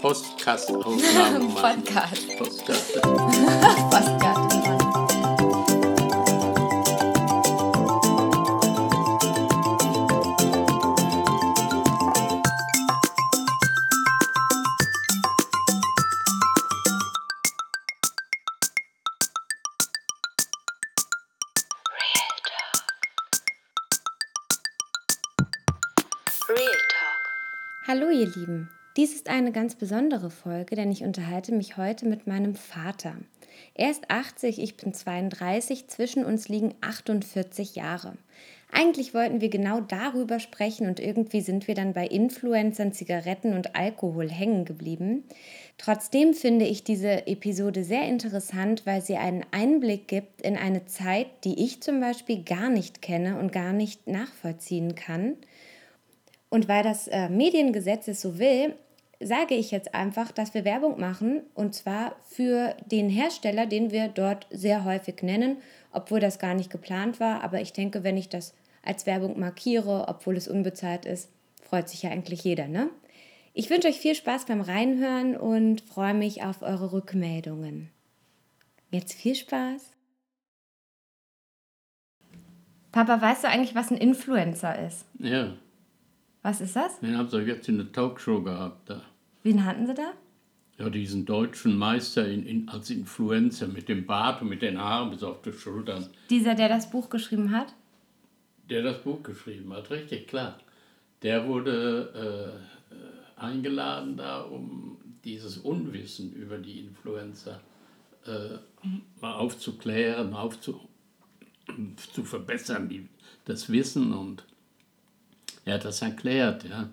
Postcast-Aufnahmen machen. Podcast. Podcast. Eine ganz besondere Folge, denn ich unterhalte mich heute mit meinem Vater. Er ist 80, ich bin 32, zwischen uns liegen 48 Jahre. Eigentlich wollten wir genau darüber sprechen und irgendwie sind wir dann bei Influencern, Zigaretten und Alkohol hängen geblieben. Trotzdem finde ich diese Episode sehr interessant, weil sie einen Einblick gibt in eine Zeit, die ich zum Beispiel gar nicht kenne und gar nicht nachvollziehen kann. Und weil das äh, Mediengesetz es so will, sage ich jetzt einfach, dass wir Werbung machen und zwar für den Hersteller, den wir dort sehr häufig nennen, obwohl das gar nicht geplant war. Aber ich denke, wenn ich das als Werbung markiere, obwohl es unbezahlt ist, freut sich ja eigentlich jeder, ne? Ich wünsche euch viel Spaß beim Reinhören und freue mich auf eure Rückmeldungen. Jetzt viel Spaß. Papa, weißt du eigentlich, was ein Influencer ist? Ja, Was ist das? den habt ihr jetzt in der Talkshow gehabt. Da. Wen hatten sie da? Ja, diesen deutschen Meister in, in, als Influencer mit dem Bart und mit den Haaren bis auf die Schultern, Dieser, der das Buch geschrieben hat? der das Buch geschrieben hat, richtig klar. Der wurde äh, eingeladen da, um dieses Unwissen über die Influencer äh, mal aufzuklären, mal aufzu, zu verbessern, die, das Wissen und er hat das erklärt, ja.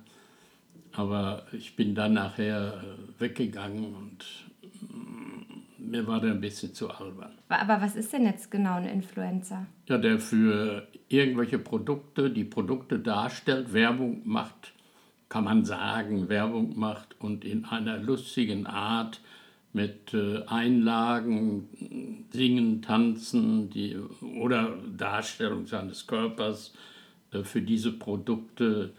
Aber ich bin dann nachher äh, weggegangen und mm, mir war der ein bisschen zu albern. Aber was ist denn jetzt genau ein Influencer? Ja, der für irgendwelche Produkte, die Produkte darstellt, Werbung macht, kann man sagen, Werbung macht und in einer lustigen Art mit äh, Einlagen, Singen, Tanzen die, oder Darstellung seines Körpers äh, für diese Produkte,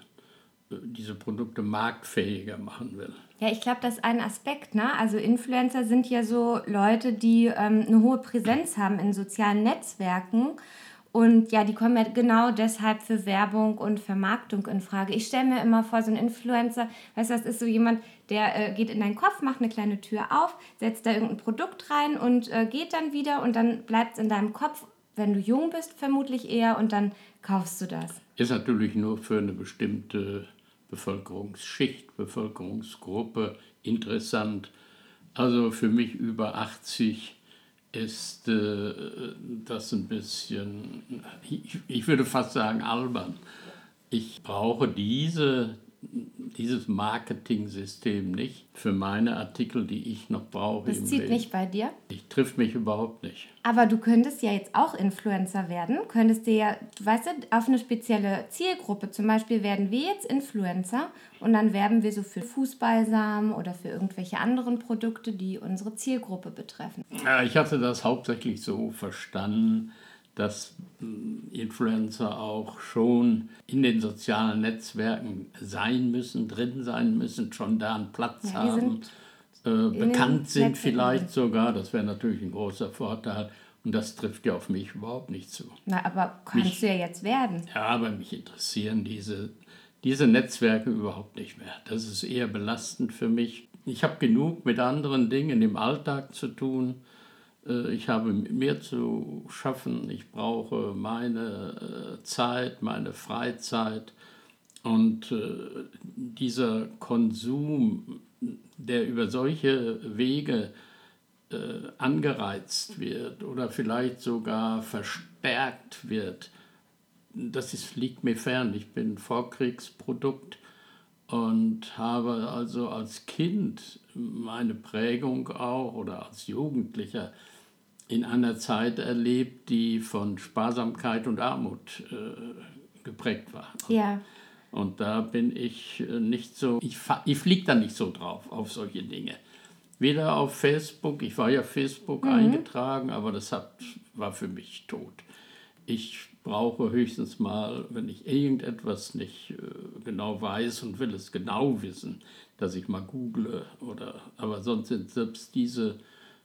diese Produkte marktfähiger machen will. Ja, ich glaube, das ist ein Aspekt, ne? Also Influencer sind ja so Leute, die ähm, eine hohe Präsenz haben in sozialen Netzwerken. Und ja, die kommen ja genau deshalb für Werbung und Vermarktung in Frage. Ich stelle mir immer vor, so ein Influencer, weißt du, das ist so jemand, der äh, geht in deinen Kopf, macht eine kleine Tür auf, setzt da irgendein Produkt rein und äh, geht dann wieder und dann bleibt es in deinem Kopf, wenn du jung bist, vermutlich eher und dann kaufst du das. ist natürlich nur für eine bestimmte Bevölkerungsschicht, Bevölkerungsgruppe interessant. Also für mich über 80 ist äh, das ein bisschen, ich, ich würde fast sagen, albern. Ich brauche diese, dieses Marketing-System nicht für meine Artikel, die ich noch brauche. Das zieht Leben. nicht bei dir. Ich trifft mich überhaupt nicht. Aber du könntest ja jetzt auch Influencer werden. Könntest dir ja, weißt du, auf eine spezielle Zielgruppe. Zum Beispiel werden wir jetzt Influencer und dann werben wir so für Fußballsamen oder für irgendwelche anderen Produkte, die unsere Zielgruppe betreffen. Ja, ich hatte das hauptsächlich so verstanden, dass mh, Influencer auch schon in den sozialen Netzwerken sein müssen, drin sein müssen, schon da einen Platz Ja, haben, sind äh, bekannt sind Netzwerken vielleicht sogar. Das wäre natürlich ein großer Vorteil. Und das trifft ja auf mich überhaupt nicht zu. Na, aber kannst Mich- du ja jetzt werden. Ja, aber mich interessieren diese, diese Netzwerke überhaupt nicht mehr. Das ist eher belastend für mich. Ich habe genug mit anderen Dingen im Alltag zu tun. Äh, Ich habe mit mir zu schaffen. Ich brauche meine äh, Zeit, meine Freizeit. Und äh, dieser Konsum, der über solche Wege angereizt wird oder vielleicht sogar verstärkt wird, das ist, liegt mir fern. Ich bin Vorkriegsprodukt und habe also als Kind meine Prägung auch oder als Jugendlicher in einer Zeit erlebt, die von Sparsamkeit und Armut äh, geprägt war. Ja. Und da bin ich äh, nicht so, ich, ich fliege da nicht so drauf, auf solche Dinge. Weder auf Facebook, ich war ja Facebook eingetragen, aber das hat, war für mich tot. Ich brauche höchstens mal, wenn ich irgendetwas nicht äh, genau weiß und will es genau wissen, dass ich mal google oder aber sonst sind selbst diese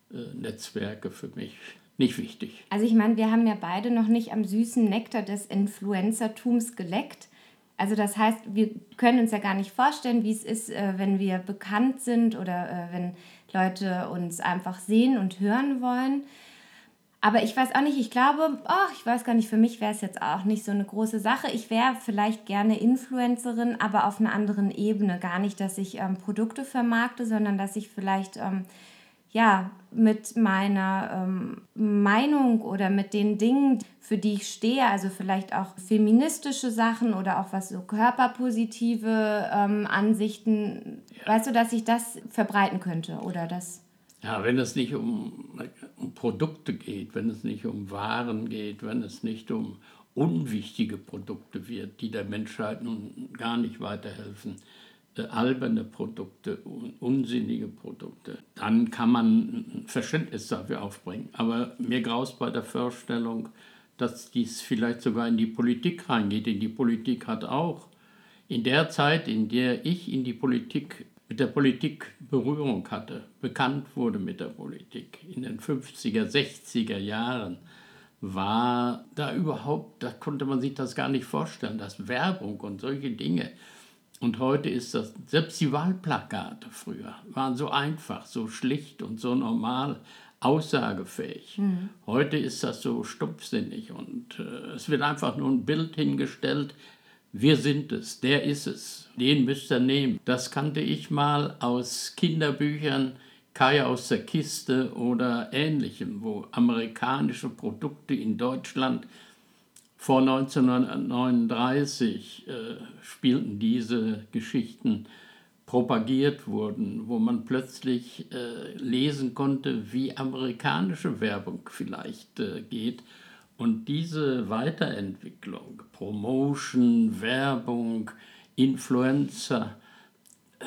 Netzwerke für mich nicht wichtig. Also ich meine, wir haben ja beide noch nicht am süßen Nektar des Influencertums geleckt. Also das heißt, wir können uns ja gar nicht vorstellen, wie es ist, äh, wenn wir bekannt sind oder äh, wenn Leute uns einfach sehen und hören wollen. Aber ich weiß auch nicht, ich glaube, oh, ich weiß gar nicht, für mich wäre es jetzt auch nicht so eine große Sache. Ich wäre vielleicht gerne Influencerin, aber auf einer anderen Ebene. Gar nicht, dass ich ähm, Produkte vermarkte, sondern dass ich vielleicht ähm, ja, mit meiner ähm, Meinung oder mit den Dingen, für die ich stehe, also vielleicht auch feministische Sachen oder auch was so körperpositive ähm, Ansichten, ja. weißt du, dass ich das verbreiten könnte oder das? Ja, wenn es nicht um, um Produkte geht, wenn es nicht um Waren geht, wenn es nicht um unwichtige Produkte wird, die der Menschheit nun gar nicht weiterhelfen, alberne Produkte, unsinnige Produkte, dann kann man Verständnis dafür aufbringen. Aber mir graust bei der Vorstellung, dass dies vielleicht sogar in die Politik reingeht. Denn die Politik hat auch in der Zeit, in der ich in die Politik, mit der Politik Berührung hatte, bekannt wurde mit der Politik, in den 50er, 60er Jahren, war da überhaupt, da konnte man sich das gar nicht vorstellen, dass Werbung und solche Dinge und heute ist das, selbst die Wahlplakate früher waren so einfach, so schlicht und so normal aussagefähig. Mhm. Heute ist das so stumpfsinnig und äh, es wird einfach nur ein Bild hingestellt. Wir sind es, der ist es, den müsst ihr nehmen. Das kannte ich mal aus Kinderbüchern, Kai aus der Kiste oder ähnlichem, wo amerikanische Produkte in Deutschland vor 1939 äh, spielten diese Geschichten, propagiert wurden, wo man plötzlich äh, lesen konnte, wie amerikanische Werbung vielleicht äh, geht. Und diese Weiterentwicklung, Promotion, Werbung, Influencer, äh,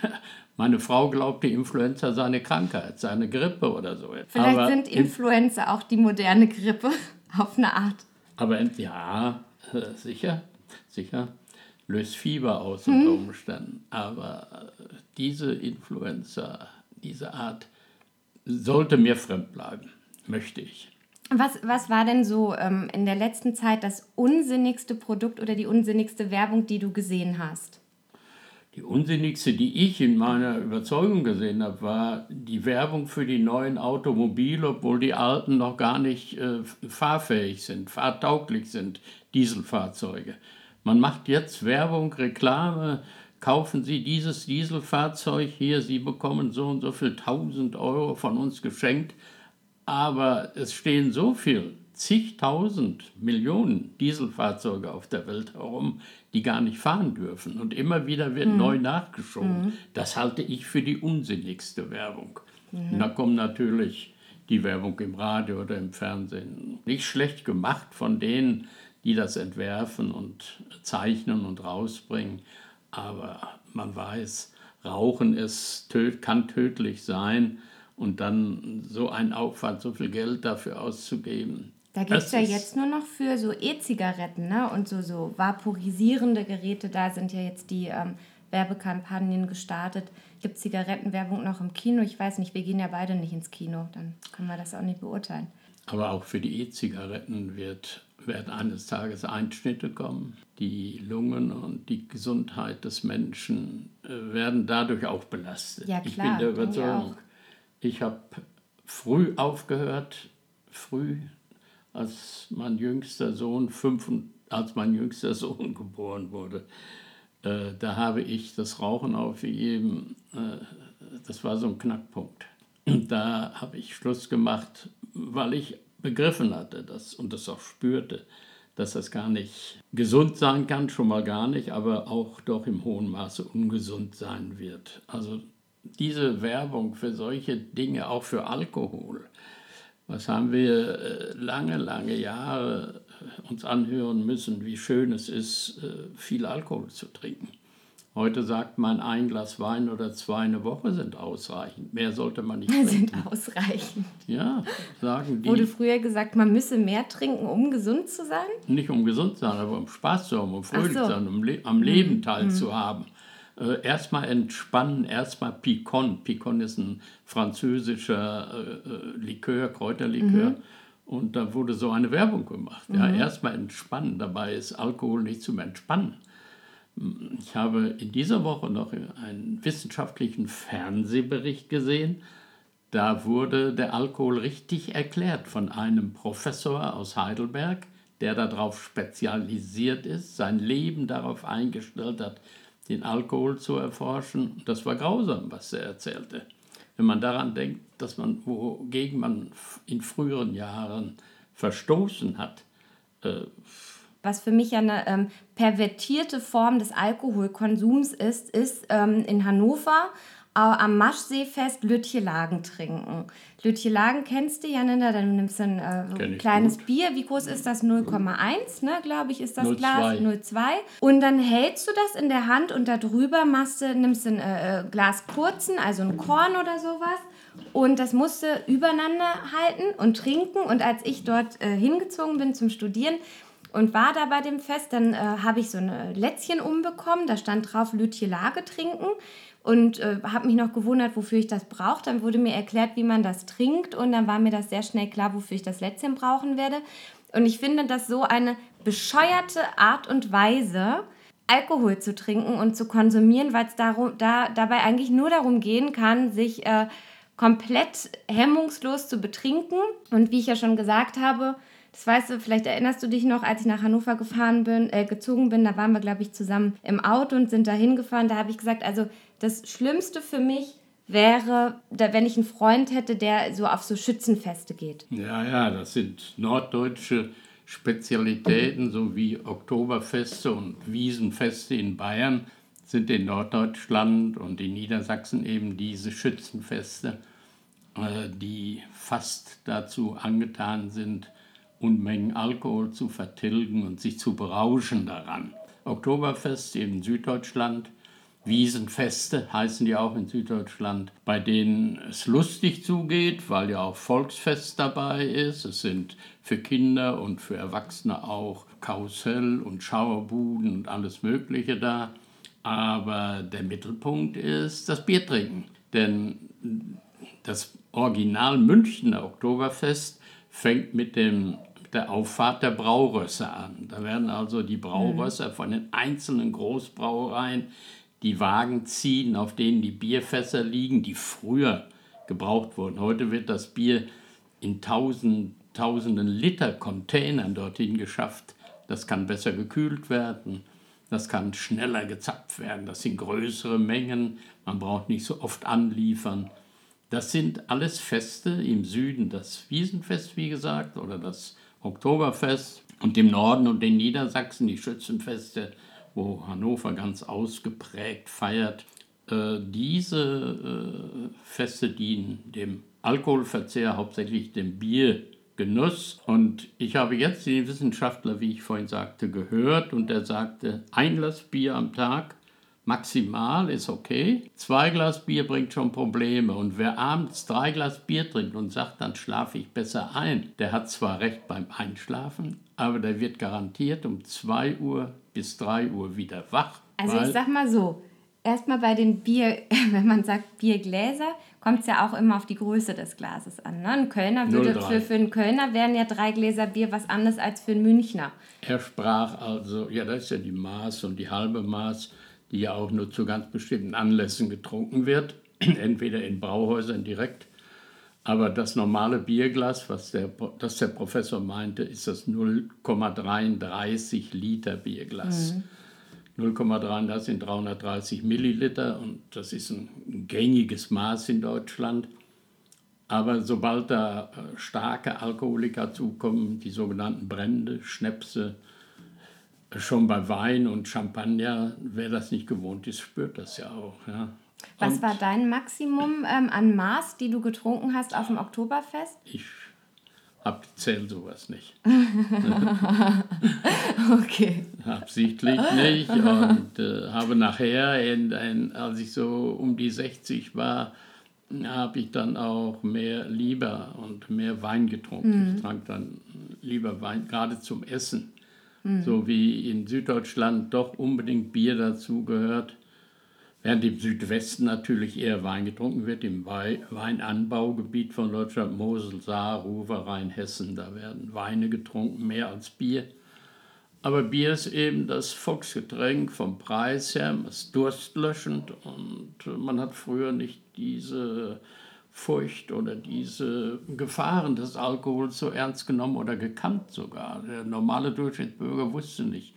meine Frau glaubte, Influenza sei eine Krankheit, sei eine Grippe oder so. Vielleicht Aber sind Influencer auch die moderne Grippe auf eine Art. Aber ja, äh, sicher, sicher, löst Fieber aus unter hm. Umständen. Aber äh, diese Influenza, diese Art, sollte mir fremd bleiben, möchte ich. Was, was war denn so ähm, in der letzten Zeit das unsinnigste Produkt oder die unsinnigste Werbung, die du gesehen hast? Die unsinnigste, die ich in meiner Überzeugung gesehen habe, war die Werbung für die neuen Automobile, obwohl die alten noch gar nicht äh, fahrfähig sind, fahrtauglich sind, Dieselfahrzeuge. Man macht jetzt Werbung, Reklame, kaufen Sie dieses Dieselfahrzeug hier, Sie bekommen so und so viel tausend Euro von uns geschenkt, aber es stehen so viel zigtausend Millionen Dieselfahrzeuge auf der Welt herum, die gar nicht fahren dürfen. Und immer wieder wird mhm. neu nachgeschoben. Mhm. Das halte ich für die unsinnigste Werbung. Und da kommt natürlich die Werbung im Radio oder im Fernsehen. Nicht schlecht gemacht von denen, die das entwerfen und zeichnen und rausbringen. Aber man weiß, Rauchen ist, kann tödlich sein. Und dann so einen Aufwand, so viel Geld dafür auszugeben, da gibt es ja jetzt nur noch für so E-Zigaretten ne? und so, so vaporisierende Geräte. Da sind ja jetzt die ähm, Werbekampagnen gestartet. Gibt Zigarettenwerbung noch im Kino? Ich weiß nicht, wir gehen ja beide nicht ins Kino. Dann können wir das auch nicht beurteilen. Aber auch für die E-Zigaretten wird, werden eines Tages Einschnitte kommen. Die Lungen und die Gesundheit des Menschen äh, werden dadurch auch belastet. Ja, klar, ich bin der Überzeugung, ich, ich habe früh aufgehört, früh als mein jüngster Sohn fünf, als mein jüngster Sohn geboren wurde. Äh, da habe ich das Rauchen aufgegeben. Äh, das war so ein Knackpunkt. Da habe ich Schluss gemacht, weil ich begriffen hatte das und das auch spürte, dass das gar nicht gesund sein kann, schon mal gar nicht, aber auch doch im hohen Maße ungesund sein wird. Also diese Werbung für solche Dinge, auch für Alkohol, was haben wir äh, lange, lange Jahre äh, uns anhören müssen, wie schön es ist, äh, viel Alkohol zu trinken. Heute sagt man, ein Glas Wein oder zwei eine Woche sind ausreichend. Mehr sollte man nicht Sind trinken. ausreichend. Ja, sagen Wurde die. früher gesagt, man müsse mehr trinken, um gesund zu sein? Nicht um gesund zu sein, aber um Spaß zu haben, um fröhlich so. Zu sein, um le am Leben teilzuhaben. Äh, erstmal entspannen, erstmal Picon. Picon ist ein französischer äh, äh, Likör, Kräuterlikör. Mhm. Und da wurde so eine Werbung gemacht. Ja, erstmal entspannen. Dabei ist Alkohol nicht zum Entspannen. Ich habe in dieser Woche noch einen wissenschaftlichen Fernsehbericht gesehen. Da wurde der Alkohol richtig erklärt von einem Professor aus Heidelberg, der darauf spezialisiert ist, sein Leben darauf eingestellt hat, den Alkohol zu erforschen. Das war grausam, was er erzählte. Wenn man daran denkt, dass man, wogegen man in früheren Jahren verstoßen hat, äh, Was für mich eine ähm, pervertierte Form des Alkoholkonsums ist, ist ähm, in Hannover am Maschseefest Lütjelagen trinken. Lütjelagen kennst du ja, ne? Da du nimmst ein äh, ein kleines gut. Bier. Wie groß ist das? 0,1, ne, glaube ich, ist das 0,2. Glas. 0,2. Und dann hältst du das in der Hand und darüber machst du, nimmst du ein äh, äh, Glas kurzen, also ein Korn oder sowas. Und das musst du übereinander halten und trinken. Und als ich dort äh, hingezogen bin zum Studieren, und war da bei dem Fest, dann äh, habe ich so eine Lätzchen umbekommen, da stand drauf Lütjelage trinken und äh, habe mich noch gewundert, wofür ich das brauche. Dann wurde mir erklärt, wie man das trinkt und dann war mir das sehr schnell klar, wofür ich das Lätzchen brauchen werde. Und ich finde das so eine bescheuerte Art und Weise, Alkohol zu trinken und zu konsumieren, weil es da, dabei eigentlich nur darum gehen kann, sich äh, komplett hemmungslos zu betrinken. Und wie ich ja schon gesagt habe, das weißt du, vielleicht erinnerst du dich noch, als ich nach Hannover gefahren bin, äh, gezogen bin, da waren wir, glaube ich, zusammen im Auto und sind da hingefahren. Da habe ich gesagt, also das Schlimmste für mich wäre, wenn ich einen Freund hätte, der so auf so Schützenfeste geht. Ja, ja, das sind norddeutsche Spezialitäten, so wie Oktoberfeste und Wiesenfeste in Bayern sind in Norddeutschland und in Niedersachsen eben diese Schützenfeste, äh, die fast dazu angetan sind, Unmengen Alkohol zu vertilgen und sich zu berauschen daran. Oktoberfest in Süddeutschland, Wiesenfeste heißen die auch in Süddeutschland, bei denen es lustig zugeht, weil ja auch Volksfest dabei ist. Es sind für Kinder und für Erwachsene auch Karussell und Schauerbuden und alles Mögliche da. Aber der Mittelpunkt ist das Biertrinken. Denn das Original Münchner Oktoberfest fängt mit dem, der Auffahrt der Braurösser an. Da werden also die Braurösser von den einzelnen Großbrauereien die Wagen ziehen, auf denen die Bierfässer liegen, die früher gebraucht wurden. Heute wird das Bier in tausend, tausenden Liter Containern dorthin geschafft. Das kann besser gekühlt werden, das kann schneller gezapft werden, das sind größere Mengen, man braucht nicht so oft anliefern. Das sind alles Feste im Süden, das Wiesenfest, wie gesagt, oder das Oktoberfest und im Norden und in Niedersachsen die Schützenfeste, wo Hannover ganz ausgeprägt feiert. Äh, diese äh, Feste dienen dem Alkoholverzehr, hauptsächlich dem Biergenuss. Und ich habe jetzt den Wissenschaftler, wie ich vorhin sagte, gehört und der sagte, ein Glas Bier am Tag maximal ist okay. Zwei Glas Bier bringt schon Probleme. Und wer abends drei Glas Bier trinkt und sagt, dann schlafe ich besser ein, der hat zwar recht beim Einschlafen, aber der wird garantiert um 2 Uhr bis 3 Uhr wieder wach. Also ich sag mal so, erstmal bei den Bier, wenn man sagt Biergläser, kommt es ja auch immer auf die Größe des Glases an. Ne? Ein Kölner würde, 0,3. für, für einen Kölner wären ja drei Gläser Bier was anderes als für einen Münchner. Er sprach also, ja, das ist ja die Maß und die halbe Maß, die ja auch nur zu ganz bestimmten Anlässen getrunken wird, entweder in Brauhäusern direkt. Aber das normale Bierglas, was der, das der Professor meinte, ist das 0,33 Liter Bierglas. 0,33 sind 330 Milliliter und das ist ein gängiges Maß in Deutschland. Aber sobald da äh, starke Alkoholiker zukommen, die sogenannten Brände, Schnäpse, schon bei Wein und Champagner, wer das nicht gewohnt ist, spürt das ja auch. Ja. Was Und war dein Maximum ähm, an Maß, die du getrunken hast auf dem Oktoberfest? Ich Abzählt sowas nicht. Okay. Absichtlich nicht. Und äh, habe nachher, in ein, als ich so um die 60 war, habe ich dann auch mehr lieber und mehr Wein getrunken. Ich trank dann lieber Wein, gerade zum Essen. So wie in Süddeutschland doch unbedingt Bier dazu gehört. Während im Südwesten natürlich eher Wein getrunken wird, im Wei- Weinanbaugebiet von Deutschland, Mosel, Saar, Ruhr, Rhein, Hessen, da werden Weine getrunken, mehr als Bier. Aber Bier ist eben das Volksgetränk vom Preis her, ist durstlöschend und man hat früher nicht diese Furcht oder diese Gefahren des Alkohols so ernst genommen oder gekannt sogar. Der normale Durchschnittsbürger wusste nicht.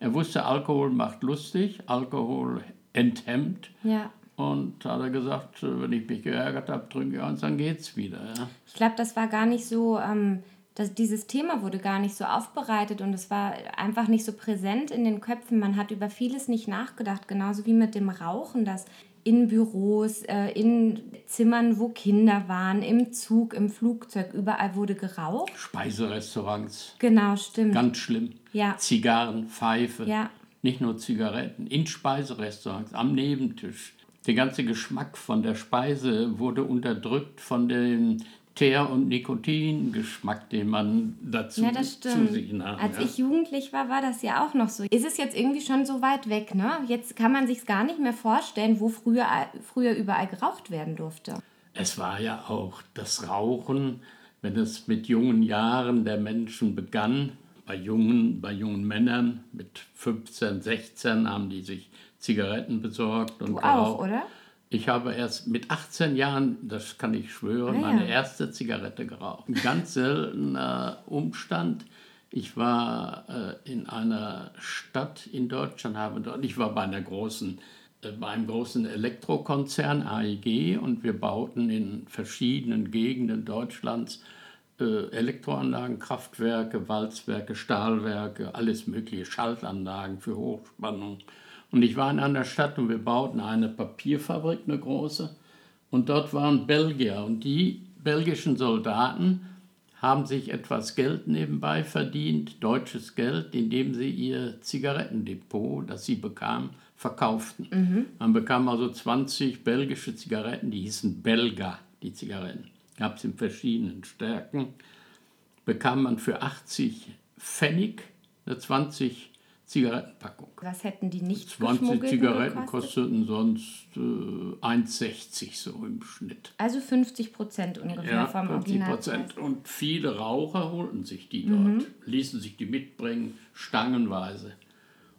Er wusste, Alkohol macht lustig, Alkohol enthemmt. Ja. Und hat er gesagt, wenn ich mich geärgert habe, trinke ich eins, dann geht's wieder. Ja. Ich glaube, das war gar nicht so, ähm, das, dieses Thema wurde gar nicht so aufbereitet und es war einfach nicht so präsent in den Köpfen. Man hat über vieles nicht nachgedacht, genauso wie mit dem Rauchen, das in Büros, äh, in Zimmern, wo Kinder waren, im Zug, im Flugzeug, überall wurde geraucht. Speiserestaurants, Genau, stimmt. ganz schlimm. Ja. Zigarren, Pfeife, Ja. nicht nur Zigaretten, in Speiserestaurants, am Nebentisch. Der ganze Geschmack von der Speise wurde unterdrückt von dem Teer- und Nikotingeschmack, den man dazu Ja, das zu sich nahm. Als ja. ich jugendlich war, war das ja auch noch so. Ist es jetzt irgendwie schon so weit weg, ne? Jetzt kann man sich gar nicht mehr vorstellen, wo früher, früher überall geraucht werden durfte. Es war ja auch das Rauchen, wenn es mit jungen Jahren der Menschen begann, bei jungen, bei jungen Männern mit 15, 16 haben die sich Zigaretten besorgt und Du auch, geraucht. oder? Ich habe erst mit 18 Jahren, das kann ich schwören, Ah, ja. meine erste Zigarette geraucht. Ein ganz seltener Umstand. Ich war äh, in einer Stadt in Deutschland, habe dort, ich war bei einer großen, äh, bei einem großen Elektrokonzern AEG und wir bauten in verschiedenen Gegenden Deutschlands äh, Elektroanlagen, Kraftwerke, Walzwerke, Stahlwerke, alles mögliche, Schaltanlagen für Hochspannung. Und ich war in einer Stadt und wir bauten eine Papierfabrik, eine große. Und dort waren Belgier. Und die belgischen Soldaten haben sich etwas Geld nebenbei verdient, deutsches Geld, indem sie ihr Zigarettendepot, das sie bekamen, verkauften. Man bekam also 20 belgische Zigaretten, die hießen Belga, die Zigaretten. Gab es in verschiedenen Stärken. Bekam man für 80 Pfennig eine 20 Zigarettenpackung. Was hätten die nicht 20 geschmuggelten Zigaretten gekostet? kosteten sonst äh, 1,60 so im Schnitt. Also 50 Prozent ungefähr Ja, vom 50 Originalpreis. Prozent. Und viele Raucher holten sich die dort, Mhm. ließen sich die mitbringen, stangenweise.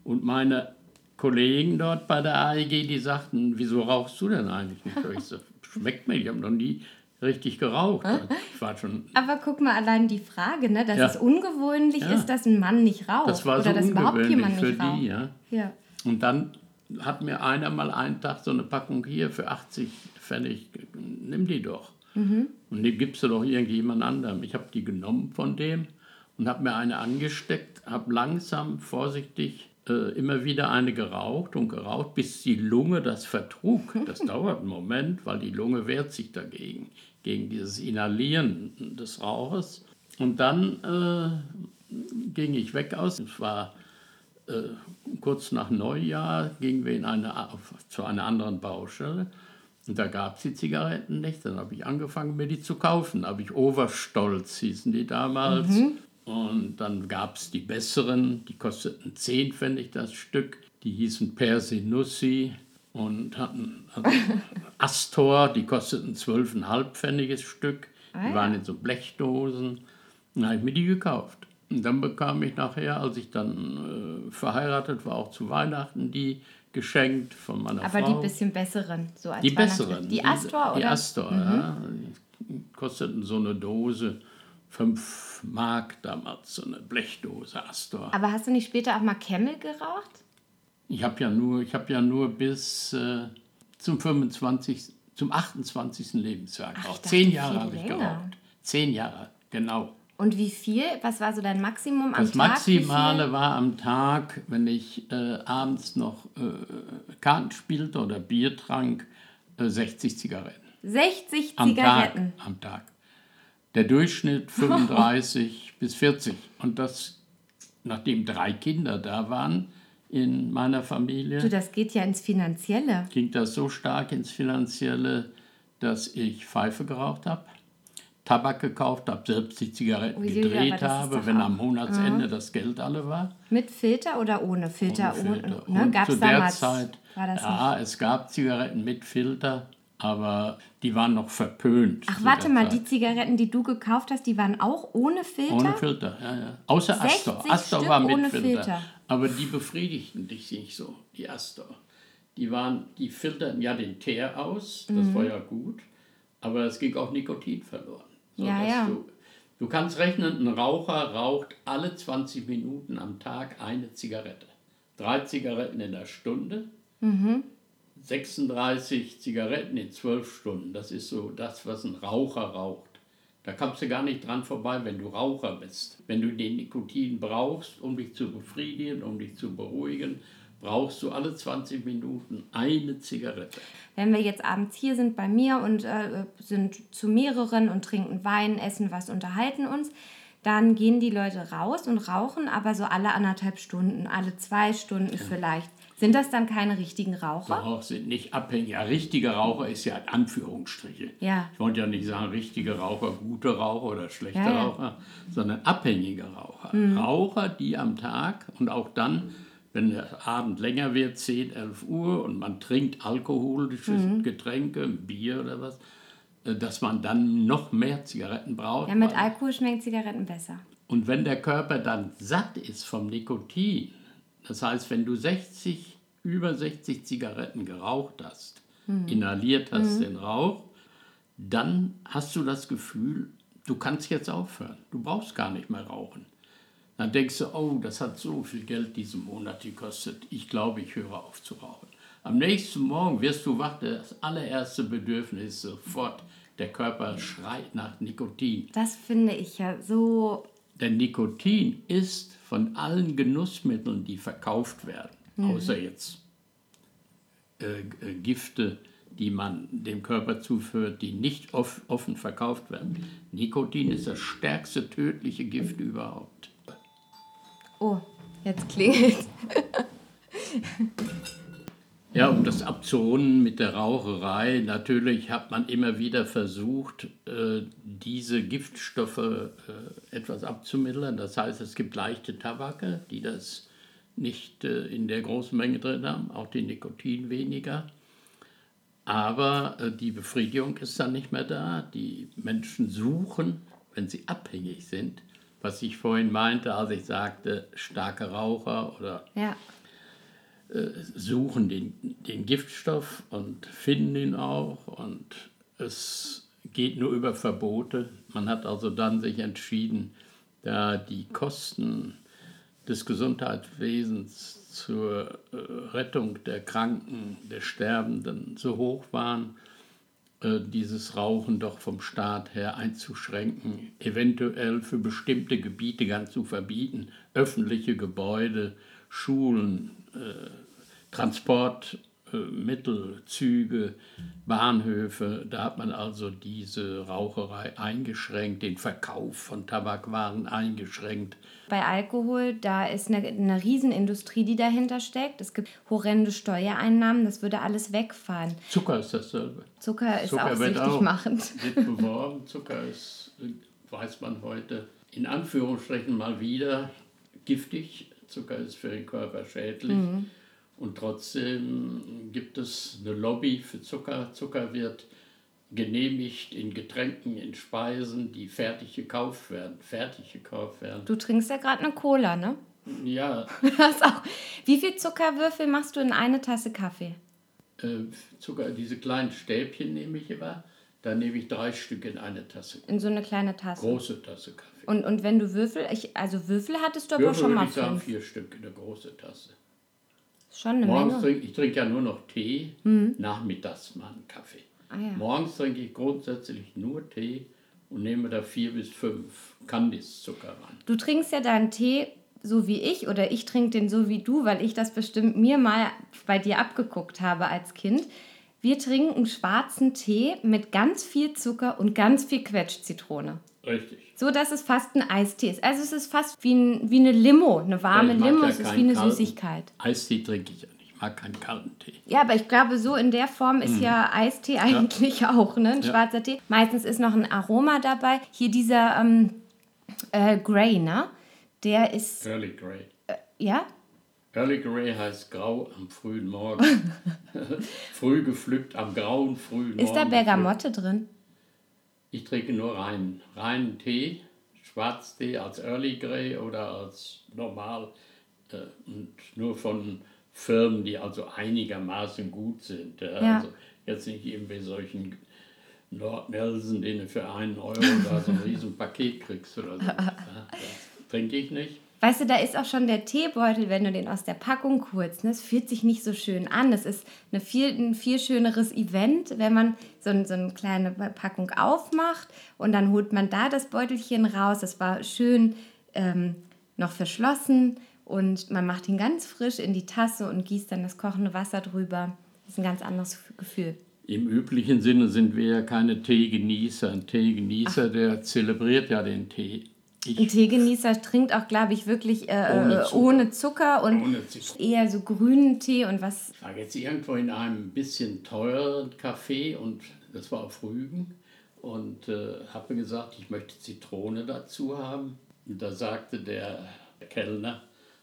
Und meine Kollegen dort bei der AEG, die sagten, wieso rauchst du denn eigentlich nicht? Ich so, schmeckt mir, ich habe noch nie richtig geraucht. Ich war schon, Aber guck mal, allein die Frage, ne, dass Ja. es ungewöhnlich Ja. ist, dass ein Mann nicht raucht. das war oder so dass überhaupt jemand für nicht raucht. die. Ja. Ja. Und dann hat mir einer mal einen Tag so eine Packung hier für 80 Pfennig, nimm die doch. Und die gibst du doch irgendjemand anderem. Ich habe die genommen von dem und habe mir eine angesteckt, habe langsam, vorsichtig äh, immer wieder eine geraucht und geraucht, bis die Lunge das vertrug. Das dauert einen Moment, weil die Lunge wehrt sich dagegen, gegen dieses Inhalieren des Rauches. Und dann äh, ging ich weg aus. Es war äh, kurz nach Neujahr gingen wir in eine, auf, zu einer anderen Baustelle. Und da gab es die Zigaretten nicht. Dann habe ich angefangen, mir die zu kaufen. Habe ich Overstolz, hießen die damals. Und dann gab es die besseren, die kosteten 10 Pfennig das Stück. Die hießen Persinussi und hatten, hatten Astor, die kosteten 12,5 Pfenniges Stück. Ah, Die ja. waren in so Blechdosen. Dann habe ich mir die gekauft. Und dann bekam ich nachher, als ich dann äh, verheiratet war, auch zu Weihnachten die geschenkt von meiner Aber Frau. die bisschen besseren, so als Die besseren. Die Astor, Die oder? Mhm. Astor, ja. Die kosteten so eine Dose 5 Mark damals, so eine Blechdose Astor. Aber hast du nicht später auch mal Camel geraucht? Ich habe ja nur, ich habe ja nur bis äh, zum 25, zum 28. Lebensjahr geraucht. Zehn Jahre habe ich geraucht. Zehn Jahre, genau. Und wie viel? Was war so dein Maximum am Das Tag? Wie Maximale war am Tag, wenn ich äh, abends noch äh, Karten spielte oder Bier trank, äh, 60 Zigaretten. 60 Am Zigaretten. Tag. Am Tag. Der Durchschnitt 35 bis 40. Und das, nachdem drei Kinder da waren in meiner Familie, Du, das geht ja ins Finanzielle. ging das so stark ins Finanzielle, dass ich Pfeife geraucht habe, Tabak gekauft habe, selbst die Zigaretten aber gedreht habe, wenn am Monatsende das Geld alle war. Mit Filter oder ohne Filter? Ohne Filter. Ohne, ne? Gab zu es der damals? Zeit, war das nicht? ja, es gab Zigaretten mit Filter, aber die waren noch verpönt. Ach, warte mal, Zeit. die Zigaretten, die du gekauft hast, die waren auch ohne Filter? Ohne Filter, ja, ja. Außer 60 Astor. Astor Stück war mit ohne Filter. Filter. Aber die befriedigten dich nicht so, die Astor. Die waren, die filterten ja den Teer aus, das Mhm. war ja gut, aber es ging auch Nikotin verloren. So, Ja, ja. Du, du kannst rechnen, ein Raucher raucht alle 20 Minuten am Tag eine Zigarette. Drei Zigaretten in der Stunde. Mhm. 36 Zigaretten in 12 Stunden. Das ist so das, was ein Raucher raucht. Da kommst du gar nicht dran vorbei, wenn du Raucher bist. Wenn du den Nikotin brauchst, um dich zu befriedigen, um dich zu beruhigen, brauchst du alle 20 Minuten eine Zigarette. Wenn wir jetzt abends hier sind bei mir und äh, sind zu mehreren und trinken Wein, essen was, unterhalten uns, dann gehen die Leute raus und rauchen, aber so alle anderthalb Stunden, alle zwei Stunden vielleicht. Sind das dann keine richtigen Raucher? Raucher sind nicht abhängig. Ja, richtige Raucher ist ja in Anführungsstriche. Ja. Ich wollte ja nicht sagen, richtige Raucher, gute Raucher oder schlechte Ja, Mhm. ja. Raucher, sondern abhängige Raucher. Raucher, die am Tag und auch dann, wenn der Abend länger wird, 10, 11 Uhr und man trinkt alkoholische Mhm. Getränke, Bier oder was, äh, dass man dann noch mehr Zigaretten braucht. Ja, mit Alkohol schmecken Zigaretten besser. und wenn der Körper dann satt ist vom Nikotin, das heißt, wenn du 60, über 60 Zigaretten geraucht hast, inhaliert hast den Rauch, dann hast du das Gefühl, du kannst jetzt aufhören. Du brauchst gar nicht mehr rauchen. Dann denkst du, oh, das hat so viel Geld diesen Monat gekostet. Ich glaube, ich höre auf zu rauchen. Am nächsten Morgen wirst du wach, das allererste Bedürfnis sofort, der Körper schreit nach Nikotin. Das finde ich ja so. Denn Nikotin ist von allen Genussmitteln, die verkauft werden, außer jetzt äh, äh, Gifte, die man dem Körper zuführt, die nicht off offen verkauft werden. Nikotin ist das stärkste tödliche Gift überhaupt. Oh, jetzt klingelt. Ja, um das abzurunden mit der Raucherei, natürlich hat man immer wieder versucht, äh, diese Giftstoffe äh, etwas abzumildern. Das heißt, es gibt leichte Tabake, die das nicht äh, in der großen Menge drin haben, auch die Nikotin weniger. Aber die Befriedigung ist dann nicht mehr da. Die Menschen suchen, wenn sie abhängig sind, was ich vorhin meinte, als ich sagte, starke Raucher oder Ja. Suchen den, den Giftstoff und finden ihn auch und es geht nur über Verbote. Man hat also dann sich entschieden, da die Kosten des Gesundheitswesens zur äh, Rettung der Kranken, der Sterbenden so hoch waren, äh, dieses Rauchen doch vom Staat her einzuschränken, eventuell für bestimmte Gebiete ganz zu verbieten, öffentliche Gebäude, Schulen, äh, Transportmittel, Züge, Bahnhöfe, da hat man also diese Raucherei eingeschränkt, den Verkauf von Tabakwaren eingeschränkt. Bei Alkohol, da ist eine, eine Riesenindustrie, die dahinter steckt. Es gibt horrende Steuereinnahmen, das würde alles wegfallen. Zucker ist dasselbe. Zucker ist Zucker auch wird süchtig machend. Wird beworben, Zucker ist, äh, weiß man heute, in Anführungsstrichen mal wieder giftig. Zucker ist für den Körper schädlich. Und trotzdem gibt es eine Lobby für Zucker. Zucker wird genehmigt in Getränken, in Speisen, die fertig gekauft werden. Fertig gekauft werden. Du trinkst ja gerade eine Cola, ne? Ja, Das auch. Wie viel Zuckerwürfel machst du in eine Tasse Kaffee? äh, Zucker, diese kleinen Stäbchen nehme ich immer. Da nehme ich drei Stück in eine Tasse. In so eine kleine Tasse. Große Tasse Kaffee. Und, und wenn du Würfel, ich, also Würfel hattest du aber Würfel schon mal ich sagen, fünf. vier Stück in eine große Tasse. Schon eine Morgens Menge. trinke ich trinke ja nur noch Tee, nachmittags mal einen Kaffee. Ah, ja. Morgens trinke ich grundsätzlich nur Tee und nehme da vier bis fünf Kandiszucker ran. Du trinkst ja deinen Tee so wie ich oder ich trinke den so wie du, weil ich das bestimmt mir mal bei dir abgeguckt habe als Kind. Wir trinken schwarzen Tee mit ganz viel Zucker und ganz viel Quetschzitrone. Richtig. So dass es fast ein Eistee ist. Also es ist fast wie, ein, wie eine Limo, eine warme mag Limo. ja es ist wie eine kalten. Süßigkeit. Eistee trinke ich ja nicht. Ich mag keinen kalten Tee. Ja, aber ich glaube, so in der Form ist ja Eistee eigentlich auch, ne? Ein. Ja. schwarzer Tee. Meistens ist noch ein Aroma dabei. Hier dieser ähm, äh, Grey, ne? Der ist, Early Grey. ja? Early Grey heißt grau am frühen Morgen. Früh gepflückt am grauen frühen Morgen. Ist da gepflückt. Bergamotte drin? Ich trinke nur reinen, reinen Tee, Schwarztee als Early Grey oder als normal äh, und nur von Firmen, die also einigermaßen gut sind. Ja. Ja. Also jetzt nicht irgendwie solchen Lord Nelson, den du für einen Euro da so ein riesen Paket kriegst oder so. Ja, das trinke ich nicht. Weißt du, da ist auch schon der Teebeutel, wenn du den aus der Packung holst. Ne? Es fühlt sich nicht so schön an. Es ist eine viel, ein viel schöneres Event, wenn man so, ein, so eine kleine Packung aufmacht und dann holt man da das Beutelchen raus. Das war schön ähm, noch verschlossen und man macht ihn ganz frisch in die Tasse und gießt dann das kochende Wasser drüber. Das ist ein ganz anderes Gefühl. Im üblichen Sinne sind wir ja keine Teegenießer. Ein Teegenießer, der zelebriert ja den Tee. Ein Ich Teegenießer trinkt auch, glaube ich, wirklich äh, Ohne ohne, Zucker. Ohne Zucker und Ohne Zucker. eher so grünen Tee und was war jetzt irgendwo in einem bisschen teureren Café und das war auf Rügen und äh, habe gesagt, ich möchte Zitrone dazu haben. Und da sagte der Kellner,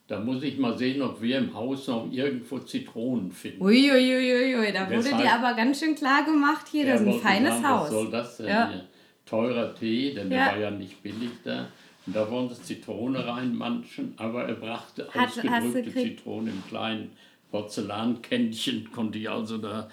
da muss ich mal sehen, ob wir im Haus noch irgendwo Zitronen finden. Uiuiuiui, da wurde dir aber ganz schön klar gemacht, hier, das ist ein feines sagen, Haus. Was soll das denn Ja. Teurer Tee, denn Ja. der war ja nicht billig da. Und da wollen sie Zitrone reinmanschen, aber er brachte Hat- ausgedrückte? Zitrone im kleinen Porzellankännchen, konnte ich also da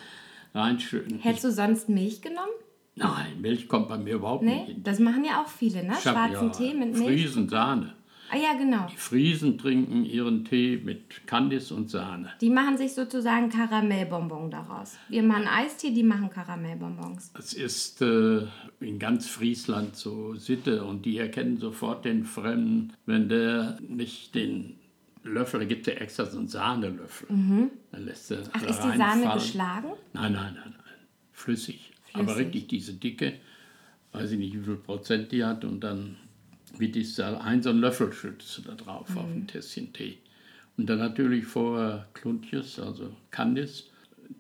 reinschütten. Hättest du sonst Milch genommen? Nein, Milch kommt bei mir überhaupt nicht Nee, hin. das machen ja auch viele, ne? Hab Schwarzen ja Tee mit Milch. Friesen Sahne. Ah ja, genau. Die Friesen trinken ihren Tee mit Kandis und Sahne. Die machen sich sozusagen Karamellbonbon daraus. Wir machen Eistee, die machen Karamellbonbons. Es ist äh, in ganz Friesland so Sitte und die erkennen sofort den Fremden, wenn der nicht den Löffel, da gibt es ja extra so einen Sahnelöffel. Dann lässt er Mhm. Ach, ist die Sahne geschlagen? Nein, nein, nein, nein. Flüssig. Aber Flüssig. richtig diese Dicke, weiß ich nicht, wie viel Prozent die hat und dann wird die Sa- ein so einen Löffel schüttest du da drauf auf Mhm. ein Tässchen Tee. Und dann natürlich vorher Kluntjes, also Kandis,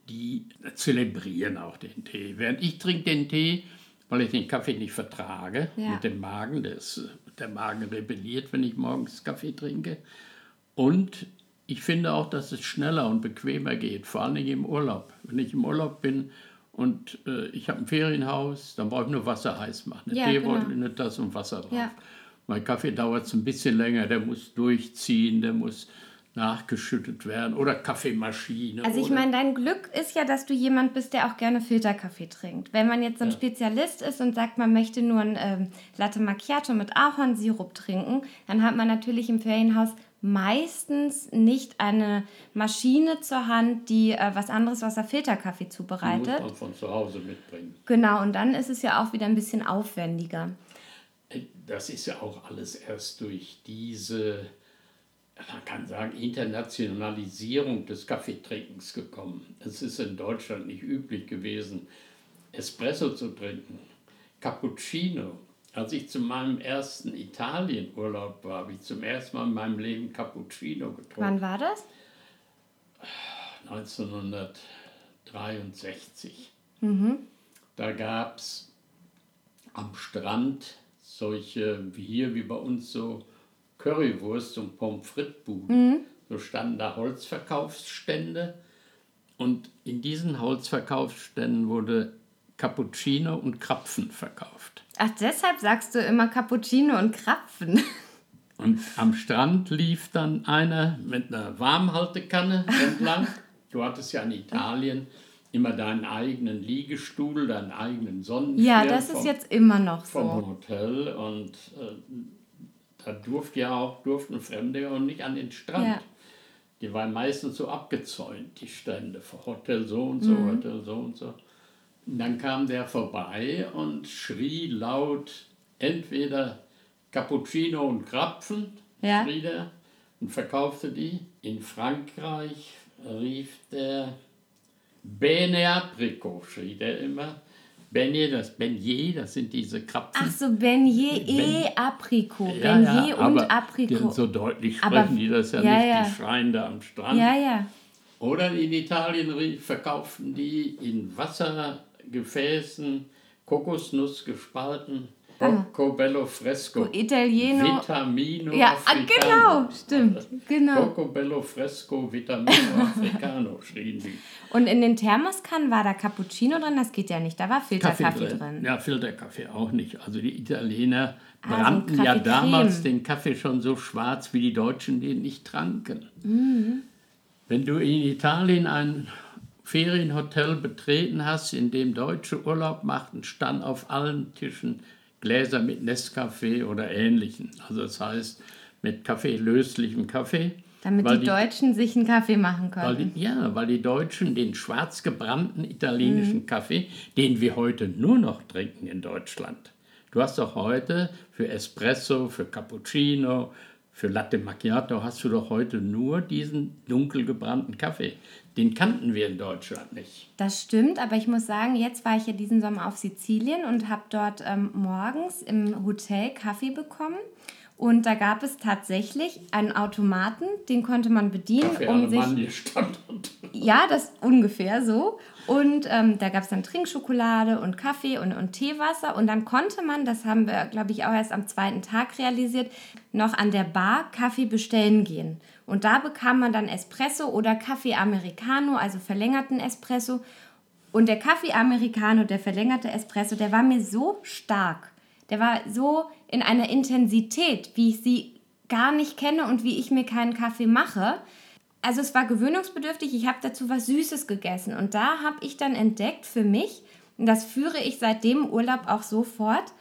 die zelebrieren auch den Tee. Während ich trinke den Tee, weil ich den Kaffee nicht vertrage Ja. mit dem Magen. Der, ist, der Magen rebelliert, wenn ich morgens Kaffee trinke. Und ich finde auch, dass es schneller und bequemer geht, vor allen Dingen im Urlaub. Wenn ich im Urlaub bin und äh, ich habe ein Ferienhaus, dann brauche ich nur Wasser heiß machen. Eine Ja, Teebeutel genau. in eine Tasse und Wasser drauf. Ja. Mein Kaffee dauert es ein bisschen länger, der muss durchziehen, der muss nachgeschüttet werden oder Kaffeemaschine. Also ich meine, dein Glück ist ja, dass du jemand bist, der auch gerne Filterkaffee trinkt. Wenn man jetzt so ein Spezialist ist und sagt, man möchte nur ein ähm, Latte Macchiato mit Ahornsirup trinken, dann hat man natürlich im Ferienhaus meistens nicht eine Maschine zur Hand, die äh, was anderes außer Filterkaffee Die muss zubereitet. man von zu Hause mitbringen. Genau, und dann ist es ja auch wieder ein bisschen aufwendiger. Das ist ja auch alles erst durch diese, man kann sagen, Internationalisierung des Kaffeetrinkens gekommen. Es ist in Deutschland nicht üblich gewesen, Espresso zu trinken. Cappuccino. Als ich zu meinem ersten Italienurlaub war, habe ich zum ersten Mal in meinem Leben Cappuccino getrunken. Wann war das? 1963. Da gab es am Strand solche, wie hier, wie bei uns, so Currywurst und Pommes frites-Buden. So standen da Holzverkaufsstände und in diesen Holzverkaufsständen wurde Cappuccino und Krapfen verkauft. Ach, deshalb sagst du immer Cappuccino und Krapfen. Und am Strand lief dann einer mit einer Warmhaltekanne entlang. Du hattest ja in Italien immer deinen eigenen Liegestuhl, deinen eigenen Sonnenschirm Ja, das ist vom, jetzt immer noch vom so. Hotel. Und äh, da durfte ja auch, durften Fremde auch nicht an den Strand. Ja. Die waren meistens so abgezäunt, die Stände. Hotel so und so, Mhm. Hotel so und so. Und dann kam der vorbei und schrie laut, entweder Cappuccino und Krapfen, Ja. schrie der und verkaufte die. In Frankreich rief der Bene Apricot, schrie der immer. Beignet, das Beignet, das sind diese Krapfen. Ach so, Beignet Ben- et Aprikot. Ja, Beignet ja, und aber Aprikot. So deutlich Aber- sprechen die das ja, ja, nicht, ja. die schreien da am Strand. Ja, ja. Oder in Italien verkauften die in Wassergefäßen Kokosnuss gespalten, Cocobello Fresco, Italieno. Vitamino Ja, ah, Africano. genau, stimmt, genau. Cocobello Fresco, Vitamino Africano, schrien die. Und in den Thermoskannen war da Cappuccino drin, das geht ja nicht, da war Filterkaffee drin. Ja, Filterkaffee auch nicht. Also die Italiener Ah, brannten ja Kaffee damals den Kaffee schon so schwarz, wie die Deutschen den nicht tranken. Mhm. Wenn du in Italien ein Ferienhotel betreten hast, in dem Deutsche Urlaub machten, stand auf allen Tischen Gläser mit Nescafé oder ähnlichen. Also das heißt mit Kaffee, löslichem Kaffee. Damit weil die, Deutschen sich einen Kaffee machen weil können. die, ja, weil die Deutschen den schwarz gebrannten italienischen Mhm. Kaffee, den wir heute nur noch trinken in Deutschland. Du hast doch heute für Espresso, für Cappuccino, für Latte Macchiato hast du doch heute nur diesen dunkel gebrannten Kaffee. Den kannten wir in Deutschland nicht. Das stimmt, aber ich muss sagen, jetzt war ich ja diesen Sommer auf Sizilien und habe dort ähm, morgens im Hotel Kaffee bekommen. Und da gab es tatsächlich einen Automaten, den konnte man bedienen, Kaffee um sich dort. Ja, das ungefähr so. Und ähm, da gab es dann Trinkschokolade und Kaffee und, und Teewasser. Und dann konnte man, das haben wir, glaube ich, auch erst am zweiten Tag realisiert, noch an der Bar Kaffee bestellen gehen. Und da bekam man dann Espresso oder Kaffee Americano, also verlängerten Espresso. Und der Kaffee Americano, der verlängerte Espresso, der war mir so stark. Der war so in einer Intensität, wie ich sie gar nicht kenne und wie ich mir keinen Kaffee mache. Also es war gewöhnungsbedürftig, ich habe dazu was Süßes gegessen. Und da habe ich dann entdeckt für mich, und das führe ich seit dem Urlaub auch so fort,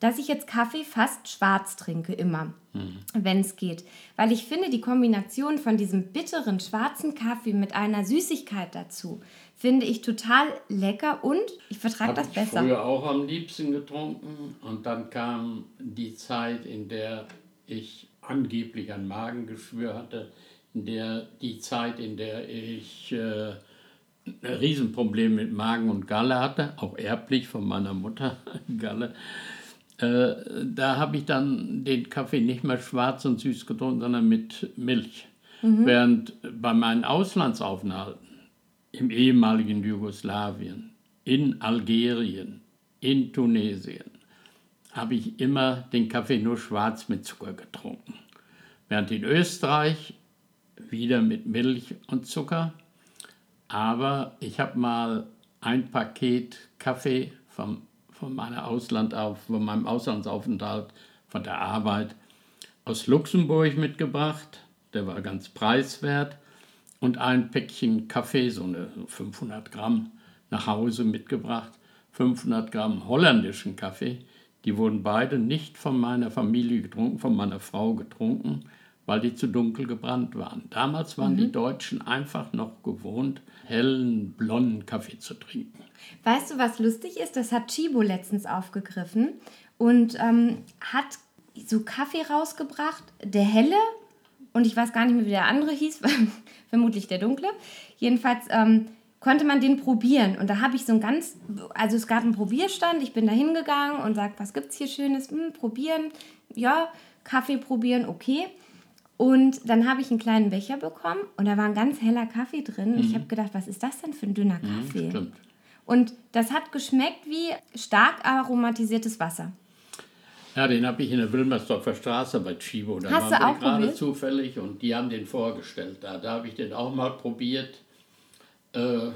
dass ich jetzt Kaffee fast schwarz trinke, immer, wenn es geht. Weil ich finde, die Kombination von diesem bitteren schwarzen Kaffee mit einer Süßigkeit dazu, finde ich total lecker und ich vertrage das ich besser. früher auch am liebsten getrunken. Und dann kam die Zeit, in der ich angeblich ein Magengeschwür hatte, in der die Zeit, in der ich äh, ein Riesenproblem mit Magen und Galle hatte, auch erblich von meiner Mutter Galle. Äh, da habe ich dann den Kaffee nicht mehr schwarz und süß getrunken, sondern mit Milch. Während bei meinen Auslandsaufenthalten im ehemaligen Jugoslawien, in Algerien, in Tunesien, habe ich immer den Kaffee nur schwarz mit Zucker getrunken. Während in Österreich wieder mit Milch und Zucker. Aber ich habe mal ein Paket Kaffee vom, von, meiner Ausland auf, von meinem Auslandsaufenthalt, von der Arbeit aus Luxemburg mitgebracht. Der war ganz preiswert. Und ein Päckchen Kaffee, so eine 500 Gramm, nach Hause mitgebracht. 500 Gramm holländischen Kaffee. Die wurden beide nicht von meiner Familie getrunken, von meiner Frau getrunken, weil die zu dunkel gebrannt waren. Damals waren die Deutschen einfach noch gewohnt, hellen, blonden Kaffee zu trinken. Weißt du, was lustig ist? Das hat Chibo letztens aufgegriffen und ähm, hat so Kaffee rausgebracht, der helle und ich weiß gar nicht mehr, wie der andere hieß, vermutlich der dunkle. Jedenfalls ähm, konnte man den probieren und da habe ich so ein ganz, also es gab einen Probierstand, ich bin da hingegangen und sag, was gibt's hier Schönes? Hm, probieren, ja, Kaffee probieren, okay. Und dann habe ich einen kleinen Becher bekommen und da war ein ganz heller Kaffee drin. Und ich habe gedacht, was ist das denn für ein dünner Kaffee? Stimmt. Und das hat geschmeckt wie stark aromatisiertes Wasser. Ja, den habe ich in der Wilmersdorfer Straße bei Chibo. Da Hast waren du wir gerade zufällig und die haben den vorgestellt. Da, da habe ich den auch mal probiert. Äh,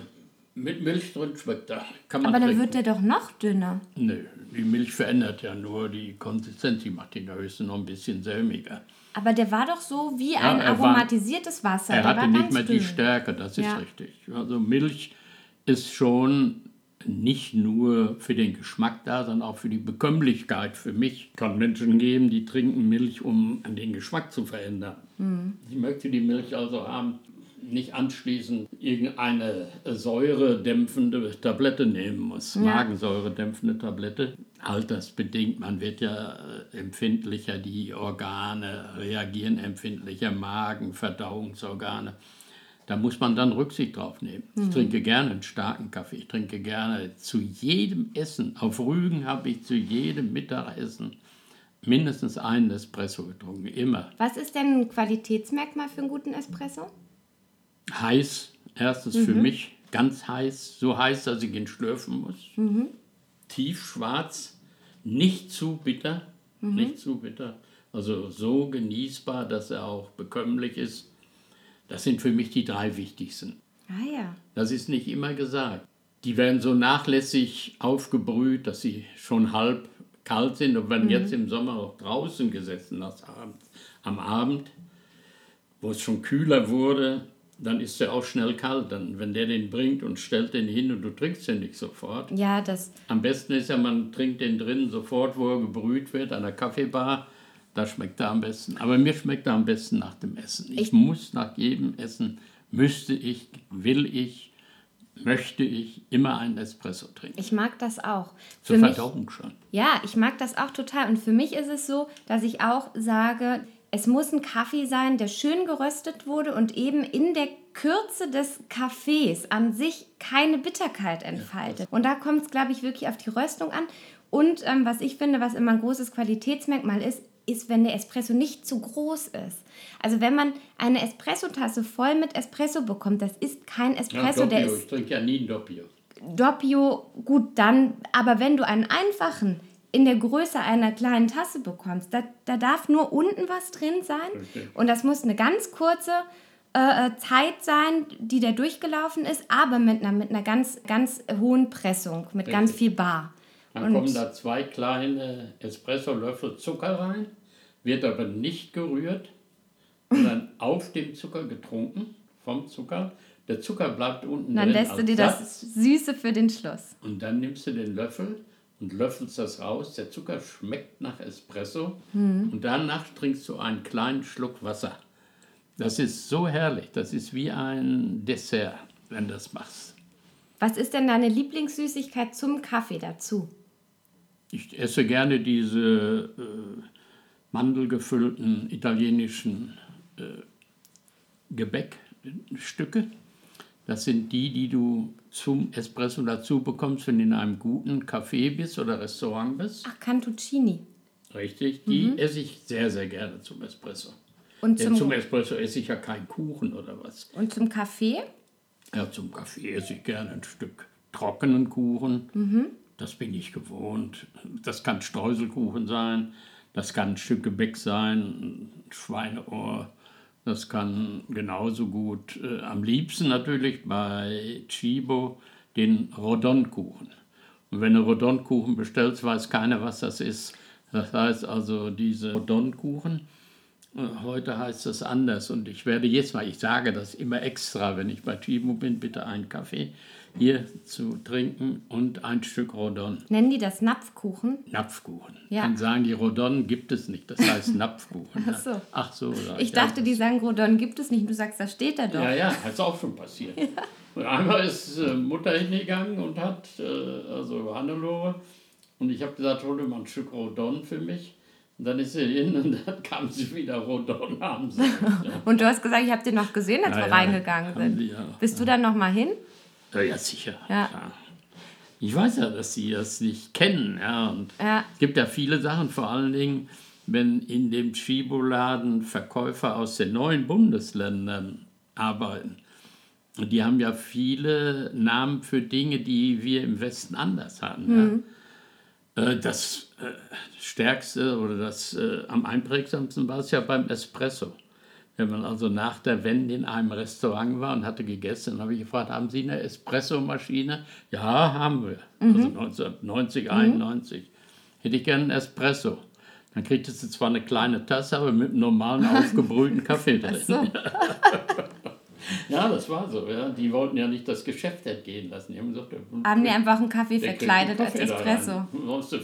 mit Milch drin schmeckt er. Kann man Aber dann trinken. wird der doch noch dünner. Nö, die Milch verändert ja nur die Konsistenz. Die macht ihn ja höchstens noch ein bisschen sämiger. Aber der war doch so wie ein er war- aromatisiertes Wasser. Er der hatte nicht mehr die dünn. Stärke, das ist Ja. richtig. Also Milch ist schon nicht nur für den Geschmack da, sondern auch für die Bekömmlichkeit. Für mich kann Menschen geben, die trinken Milch, um den Geschmack zu verändern. Mhm. Ich möchte die Milch also haben, nicht anschließend irgendeine säuredämpfende Tablette nehmen muss, Magensäuredämpfende Tablette. Altersbedingt, man wird ja äh, empfindlicher, die Organe reagieren empfindlicher, Magen, Verdauungsorgane. Da muss man dann Rücksicht drauf nehmen. Mhm. Ich trinke gerne einen starken Kaffee. Ich trinke gerne zu jedem Essen. Auf Rügen habe ich zu jedem Mittagessen mindestens einen Espresso getrunken. Immer. Was ist denn ein Qualitätsmerkmal für einen guten Espresso? Heiß. Erstens für mich ganz heiß. So heiß, dass ich ihn schlürfen muss. Tiefschwarz. Nicht zu bitter. Nicht zu bitter. Also so genießbar, dass er auch bekömmlich ist. Das sind für mich die drei wichtigsten. Ah ja. Das ist nicht immer gesagt. Die werden so nachlässig aufgebrüht, dass sie schon halb kalt sind und werden jetzt im Sommer auch draußen gesessen Abend, am Abend, wo es schon kühler wurde, dann ist er auch schnell kalt. Dann, wenn der den bringt und stellt den hin und du trinkst den nicht sofort. Ja, das, Am besten ist ja, man trinkt den drin sofort, wo er gebrüht wird, an der Kaffeebar. Da schmeckt er am besten. Aber mir schmeckt er am besten nach dem Essen. Ich, Ich- muss nach jedem Essen, müsste ich, will ich, möchte ich immer einen Espresso trinken. ich mag das auch. Zur Für mich, Verdauung schon. ja, ich mag das auch total. Und für mich ist es so, dass ich auch sage, es muss ein Kaffee sein, der schön geröstet wurde und eben in der Kürze des Kaffees an sich keine Bitterkeit entfaltet. Und da kommt es, glaube ich, wirklich auf die Röstung an. Und ähm, was ich finde, was immer ein großes Qualitätsmerkmal ist, ist, wenn der Espresso nicht zu groß ist. Also wenn man eine Espressotasse voll mit Espresso bekommt, das ist kein Ja, Espresso, der Doppio. ist Ich trinke ja nie ein Doppio. Doppio, gut, dann, aber wenn du einen einfachen in der Größe einer kleinen Tasse bekommst, da, da darf nur unten was drin sein Richtig. und das muss eine ganz kurze äh, Zeit sein, die da durchgelaufen ist, aber mit einer, mit einer ganz, ganz hohen Pressung, mit ganz Richtig. viel Bar. Dann kommen da zwei kleine Espresso-Löffel Zucker rein, wird aber nicht gerührt dann auf dem Zucker getrunken, vom Zucker. Der Zucker bleibt unten Dann drin lässt du dir das Süße für den Schluss. Und dann nimmst du den Löffel und löffelst das raus. Der Zucker schmeckt nach Espresso. Hm. Und danach trinkst du einen kleinen Schluck Wasser. Das ist so herrlich. Das ist wie ein Dessert, wenn du das machst. Was ist denn deine Lieblingssüßigkeit zum Kaffee dazu? Ich esse gerne diese äh, mandelgefüllten italienischen äh, Gebäckstücke. Das sind die, die du zum Espresso dazu bekommst, wenn du in einem guten Café bist oder Restaurant bist. Ach, Cantuccini. Richtig, die esse ich sehr, sehr gerne zum Espresso. Und zum, zum Espresso esse ich ja keinen Kuchen oder was. und zum Kaffee? Ja, zum Kaffee esse ich gerne ein Stück trockenen Kuchen. Mhm. Das bin ich gewohnt. Das kann Streuselkuchen sein, das kann ein Stück Gebäck sein, ein Schweineohr. Das kann genauso gut, äh, am liebsten natürlich bei Chibo, den Rodonkuchen. Und wenn du Rodonkuchen bestellst, weiß keiner, was das ist. Das heißt also, diese Rodonkuchen, äh, Heute heißt das anders und ich werde jetzt mal, ich sage das immer extra, wenn ich bei Chibo bin, bitte einen Kaffee hier zu trinken und ein Stück Rodon. Nennen die das Napfkuchen? Napfkuchen. Ja. Dann sagen die Rodon gibt es nicht, das heißt Napfkuchen. Ach so. Ach so. Ich ja. dachte, die sagen, Rodon gibt es nicht. Du sagst, das steht da doch. Ja, ja, ist auch schon passiert. Und einmal ist äh, Mutter hingegangen und hat, äh, also Hannelore, und ich habe gesagt, hol dir mal ein Stück Rodon für mich. Und dann ist sie hin und dann kam sie wieder Rodon haben sie. Ja. Und du hast gesagt, ich habe den noch gesehen, als Ja, wir ja, reingegangen sind. ja. Bist du dann noch mal hin? Ja, ja, sicher. Ja. Klar. Ich weiß ja, dass sie das nicht kennen. Ja, und Ja. Es gibt ja viele Sachen, vor allen Dingen, wenn in dem Chibo-Laden Verkäufer aus den neuen Bundesländern arbeiten. Und die haben ja viele Namen für Dinge, die wir im Westen anders hatten. Ja. Äh, Das äh, Stärkste oder das äh, am einprägsamsten war es ja beim Espresso. Wenn man also nach der Wende in einem Restaurant war und hatte gegessen, dann habe ich gefragt, haben Sie eine Espressomaschine? Ja, haben wir. Also 1990, 91. Hätte ich gerne einen Espresso. Dann kriegtest du zwar eine kleine Tasse, aber mit einem normalen aufgebrühten Kaffee drin. So. Ja, das war so. Ja. Die wollten ja nicht das Geschäft entgehen lassen. Die haben gesagt, Haben die einfach einen Kaffee verkleidet einen als Kaffee da Espresso? Aus der,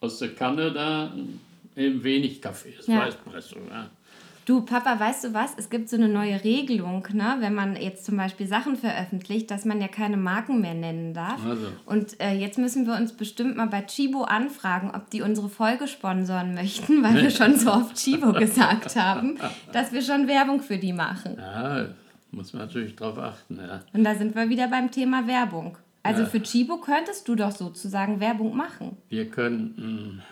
aus der Kanne da eben wenig Kaffee. Das Ja. war Espresso. Ja. Du, Papa, weißt du was? Es gibt so eine neue Regelung, ne? wenn man jetzt zum Beispiel Sachen veröffentlicht, dass man ja keine Marken mehr nennen darf. Also. Und äh, jetzt müssen wir uns bestimmt mal bei Chibo anfragen, ob die unsere Folge sponsoren möchten, weil wir schon so oft Chibo gesagt haben, dass wir schon Werbung für die machen. Ja, Muss man natürlich drauf achten, ja. Und da sind wir wieder beim Thema Werbung. Also Ja. für Chibo könntest du doch sozusagen Werbung machen. Wir könnten,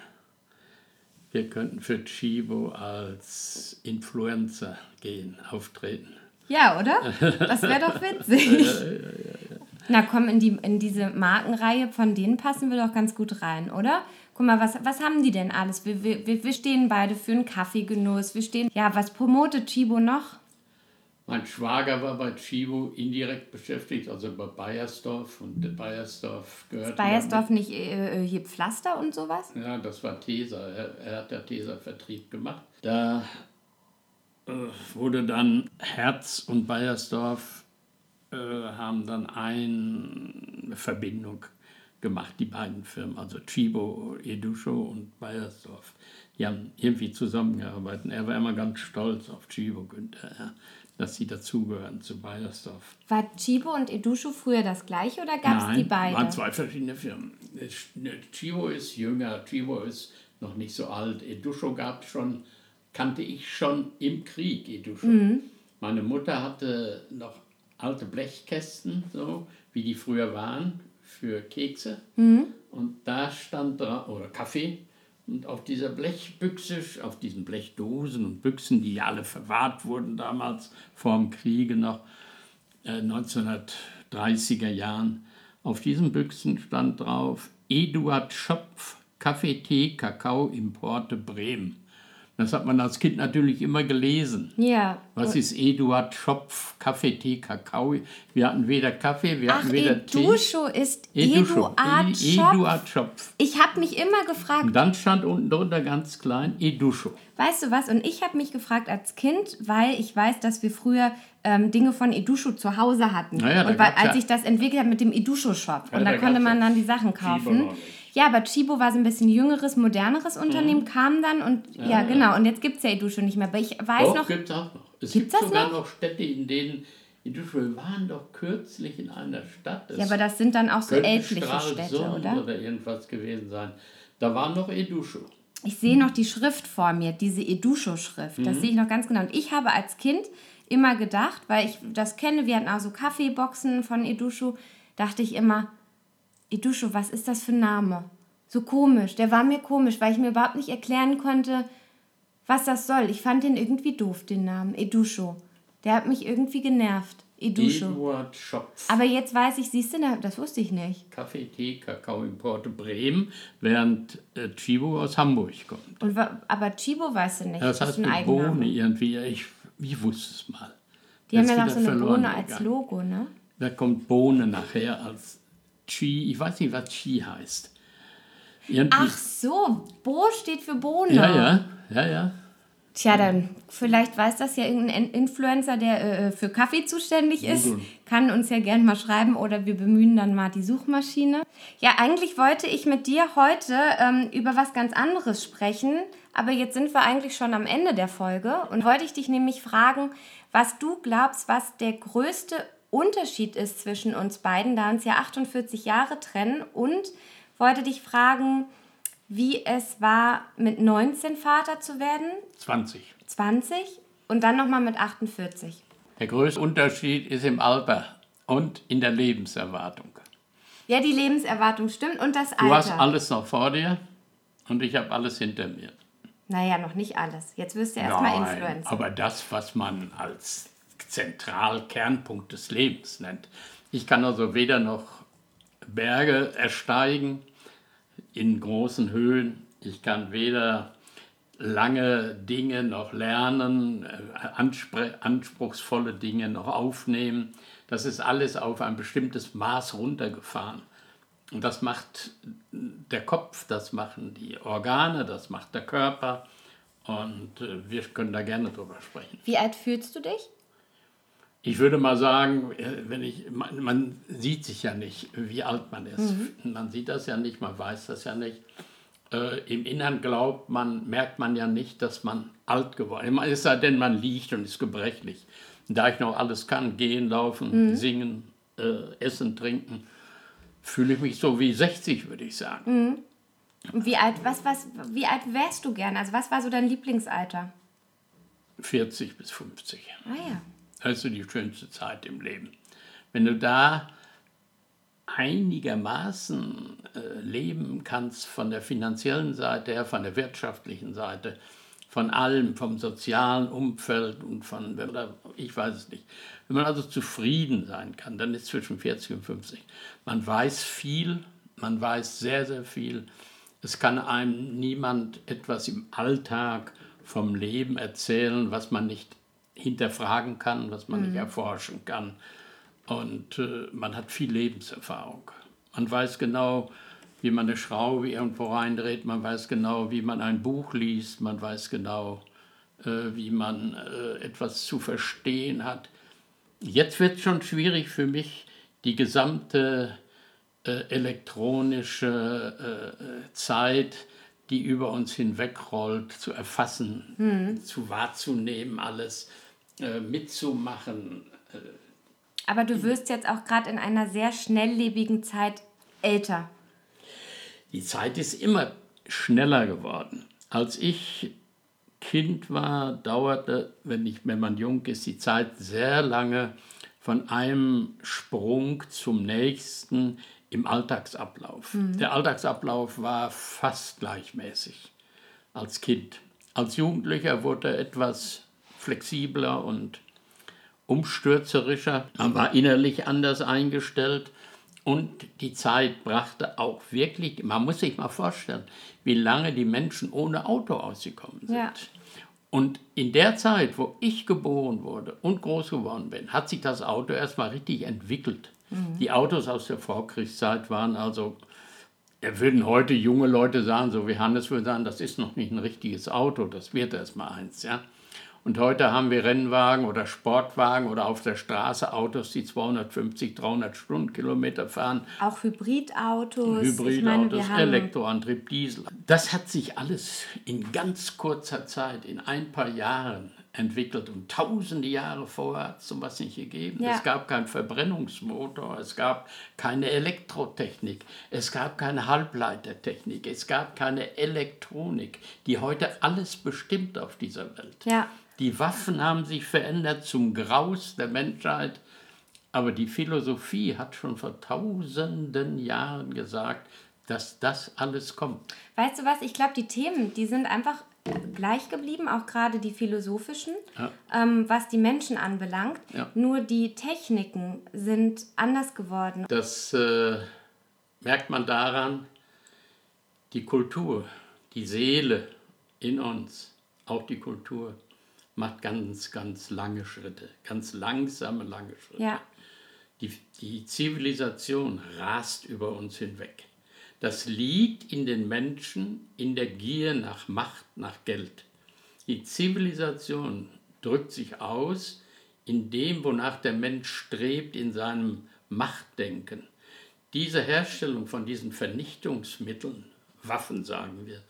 wir könnten für Chibo als Influencer gehen, auftreten. Ja, oder? Das wäre doch witzig. Na komm, in, die, in diese Markenreihe, von denen passen wir doch ganz gut rein, oder? Guck mal, was, was haben die denn alles? Wir, wir, wir wir stehen beide für einen Kaffeegenuss. Wir stehen, ja, was promotet Chibo noch? Mein Schwager war bei Chibo indirekt beschäftigt, also bei Bayersdorf. Und der Bayersdorf gehört. Bayersdorf nicht äh, äh, hier Pflaster und sowas? Ja, das war Tesa. Er, er hat ja Tesa-Vertrieb gemacht. Da äh, wurde dann Herz und Bayersdorf äh, haben dann eine Verbindung gemacht, die beiden Firmen, also Chibo, Edusho und Bayersdorf. Die haben irgendwie zusammengearbeitet. Er war immer ganz stolz auf Chibo, Günther, ja, dass sie dazugehören zu Bayersdorf. War Chibo und Edusho früher das gleiche oder gab es die beide? waren zwei verschiedene Firmen. Chivo ist jünger, Chivo ist noch nicht so alt. Edusho gab schon, kannte ich schon im Krieg, Edusho. Mhm. Meine Mutter hatte noch alte Blechkästen, so wie die früher waren, für Kekse. Mhm. Und da stand drauf, oder Kaffee, und auf dieser Blechbüchse, auf diesen Blechdosen und Büchsen, die ja alle verwahrt wurden damals, vor dem Kriege noch, äh, 1930er Jahren, auf diesen Büchsen stand drauf Eduard Schopf, Kaffee, Tee, Kakao, Importe Bremen. Das hat man als Kind natürlich immer gelesen. ja. Was ist Eduard Schopf, Kaffee, Tee, Kakao? Wir hatten weder Kaffee, wir Ach, hatten weder Tee. Edusho ist Edusho. Eduard E- Schopf. Eduard Schopf. Ich habe mich immer gefragt, Und dann stand unten drunter ganz klein Edusho. Weißt du was? Und ich habe mich gefragt als Kind, weil ich weiß, dass wir früher ähm, Dinge von Edusho zu Hause hatten. Na ja, da und weil, als ich das entwickelt habe mit dem Edusho-Shop. Ja, und da, da konnte man dann die Sachen kaufen. nicht. Ja, aber Chibo war so ein bisschen jüngeres, moderneres Unternehmen, kam dann und ja, genau. Und jetzt gibt es ja Edusho nicht mehr. Aber ich weiß Doch, noch, gibt es auch noch. Es Gibt's gibt sogar noch? noch? Städte, in denen Edusho, wir waren doch kürzlich in einer Stadt. ja, aber das sind dann auch so ältliche Städte, oder? oder irgendwas gewesen sein. Da war noch Edusho. Ich sehe noch die Schrift vor mir, diese Edusho-Schrift. Mhm. Das sehe ich noch ganz genau. Und ich habe als Kind immer gedacht, weil ich das kenne, wir hatten auch so Kaffeeboxen von Edusho, dachte ich immer, Edusho, was ist das für ein Name? So komisch. Der war mir komisch, weil ich mir überhaupt nicht erklären konnte, was das soll. Ich fand den irgendwie doof, den Namen. Edusho. Der hat mich irgendwie genervt. Edusho. Eduard Schopf. Aber jetzt weiß ich, siehst du, das wusste ich nicht. Kaffee, Tee, Kakao, Importe Bremen, während äh, Chibo aus Hamburg kommt. Und, aber Chibo weißt du nicht. Das ist heißt ein eine Eigenname. Bohne irgendwie. Ich, ich wusste es mal. Die haben Jetzt ja noch so eine Bohne als. Logo, ne? Da kommt Bohne nachher als Chi. Ich weiß nicht, was Chi heißt. Irgendwie, Ach so, Bo steht für Bohne. ja, ja, ja, ja. Tja, dann vielleicht weiß das ja irgendein In- Influencer, der äh, für Kaffee zuständig ist. Kann uns ja gerne mal schreiben oder wir bemühen dann mal die Suchmaschine. Ja, eigentlich wollte ich mit dir heute ähm, über was ganz anderes sprechen, aber jetzt sind wir eigentlich schon am Ende der Folge und wollte ich dich nämlich fragen, was du glaubst, was der größte Unterschied ist zwischen uns beiden, da uns ja 48 Jahre trennen und wollte dich fragen, wie es war, mit 19 Vater zu werden, 20. 20 und dann nochmal mit 48. Der größte Unterschied ist im Alter und in der Lebenserwartung. Ja, die Lebenserwartung stimmt und das Du hast Alter. alles noch vor dir und ich habe alles hinter mir. naja, noch nicht alles. Jetzt wirst du erstmal Influencer. aber das, was man als Zentralkernpunkt des Lebens nennt. Ich kann also weder noch Berge ersteigen in großen Höhen. Ich kann weder lange Dinge noch lernen, äh, anspruchsvolle Dinge noch aufnehmen. Das ist alles auf ein bestimmtes Maß runtergefahren. Und das macht der Kopf, das machen die Organe, das macht der Körper. Und äh, wir können da gerne drüber sprechen. Wie alt fühlst du dich? Ich würde mal sagen, äh, wenn ich, man, man sieht sich ja nicht, wie alt man ist. Man sieht das ja nicht, man weiß das ja nicht. Äh, Im Innern glaubt man, merkt man ja nicht, dass man alt geworden ist. Es sei denn, man liegt und ist gebrechlich. Da ich noch alles kann, gehen, laufen, singen, äh, essen, trinken, fühle ich mich so wie 60, würde ich sagen. Und wie alt, was, was, wie alt wärst du gern? Also was war so dein Lieblingsalter? 40 bis 50. Ah ja. Das ist die schönste Zeit im Leben. Wenn du da einigermaßen äh, leben kannst von der finanziellen Seite her, von der wirtschaftlichen Seite, von allem, vom sozialen Umfeld und von, ich weiß es nicht. Wenn man also zufrieden sein kann, dann ist zwischen 40 und 50. Man weiß viel, man weiß sehr, sehr viel. Es kann einem niemand etwas im Alltag vom Leben erzählen, was man nicht hinterfragen kann, was man mhm. nicht erforschen kann. Und äh, man hat viel Lebenserfahrung. Man weiß genau, wie man eine Schraube irgendwo reindreht, man weiß genau, wie man ein Buch liest, man weiß genau, äh, wie man äh, etwas zu verstehen hat. Jetzt wird es schon schwierig für mich, die gesamte äh, elektronische äh, Zeit, die über uns hinwegrollt, zu erfassen, mhm. zu wahrzunehmen, alles äh, mitzumachen. Äh, Aber du wirst jetzt auch gerade in einer sehr schnelllebigen Zeit älter. Die Zeit ist immer schneller geworden. Als ich Kind war, dauerte, wenn, ich, wenn man jung ist, die Zeit sehr lange von einem Sprung zum nächsten im Alltagsablauf. Mhm. Der Alltagsablauf war fast gleichmäßig als Kind. Als Jugendlicher wurde etwas flexibler und umstürzerischer. Man war innerlich anders eingestellt und die Zeit brachte auch wirklich, man muss sich mal vorstellen, wie lange die Menschen ohne Auto ausgekommen sind. Ja. Und in der Zeit, wo ich geboren wurde und groß geworden bin, hat sich das Auto erstmal richtig entwickelt. Mhm. Die Autos aus der Vorkriegszeit waren also, würden heute junge Leute sagen, so wie Hannes würde sagen, das ist noch nicht ein richtiges Auto, das wird erstmal eins. Ja? Und heute haben wir Rennwagen oder Sportwagen oder auf der Straße Autos, die 250, 300 Stundenkilometer fahren. Auch Hybridautos. Hybridautos, Elektroantrieb, Diesel. Das hat sich alles in ganz kurzer Zeit, in ein paar Jahren entwickelt und tausende Jahre vorher hat es sowas nicht gegeben. Ja. Es gab keinen Verbrennungsmotor, es gab keine Elektrotechnik, es gab keine Halbleitertechnik, es gab keine Elektronik, die heute alles bestimmt auf dieser Welt. Ja. Die Waffen haben sich verändert zum Graus der Menschheit, aber die Philosophie hat schon vor tausenden Jahren gesagt, dass das alles kommt. Weißt du was, ich glaube, die Themen, die sind einfach gleich geblieben, auch gerade die philosophischen, ja. ähm, was die Menschen anbelangt. Ja. Nur die Techniken sind anders geworden. Das äh, merkt man daran, die Kultur, die Seele in uns, auch die Kultur, macht ganz, ganz lange Schritte, ganz langsame, lange Schritte. Ja. Die, die Zivilisation rast über uns hinweg. Das liegt in den Menschen, in der Gier nach Macht, nach Geld. Die Zivilisation drückt sich aus in dem, wonach der Mensch strebt, in seinem Machtdenken. Diese Herstellung von diesen Vernichtungsmitteln, Waffen sagen wir,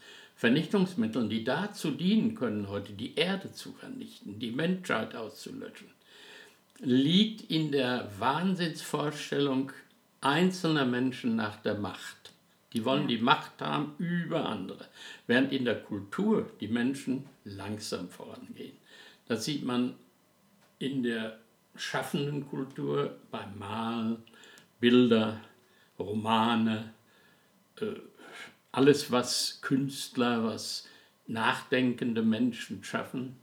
Vernichtungsmitteln, die dazu dienen können, heute die Erde zu vernichten, die Menschheit auszulöschen, liegt in der Wahnsinnsvorstellung einzelner Menschen nach der Macht. Die wollen die Macht haben über andere, während in der Kultur die Menschen langsam vorangehen. Das sieht man in der schaffenden Kultur beim Malen, Bilder, Romane, äh, alles, was Künstler, was nachdenkende Menschen schaffen.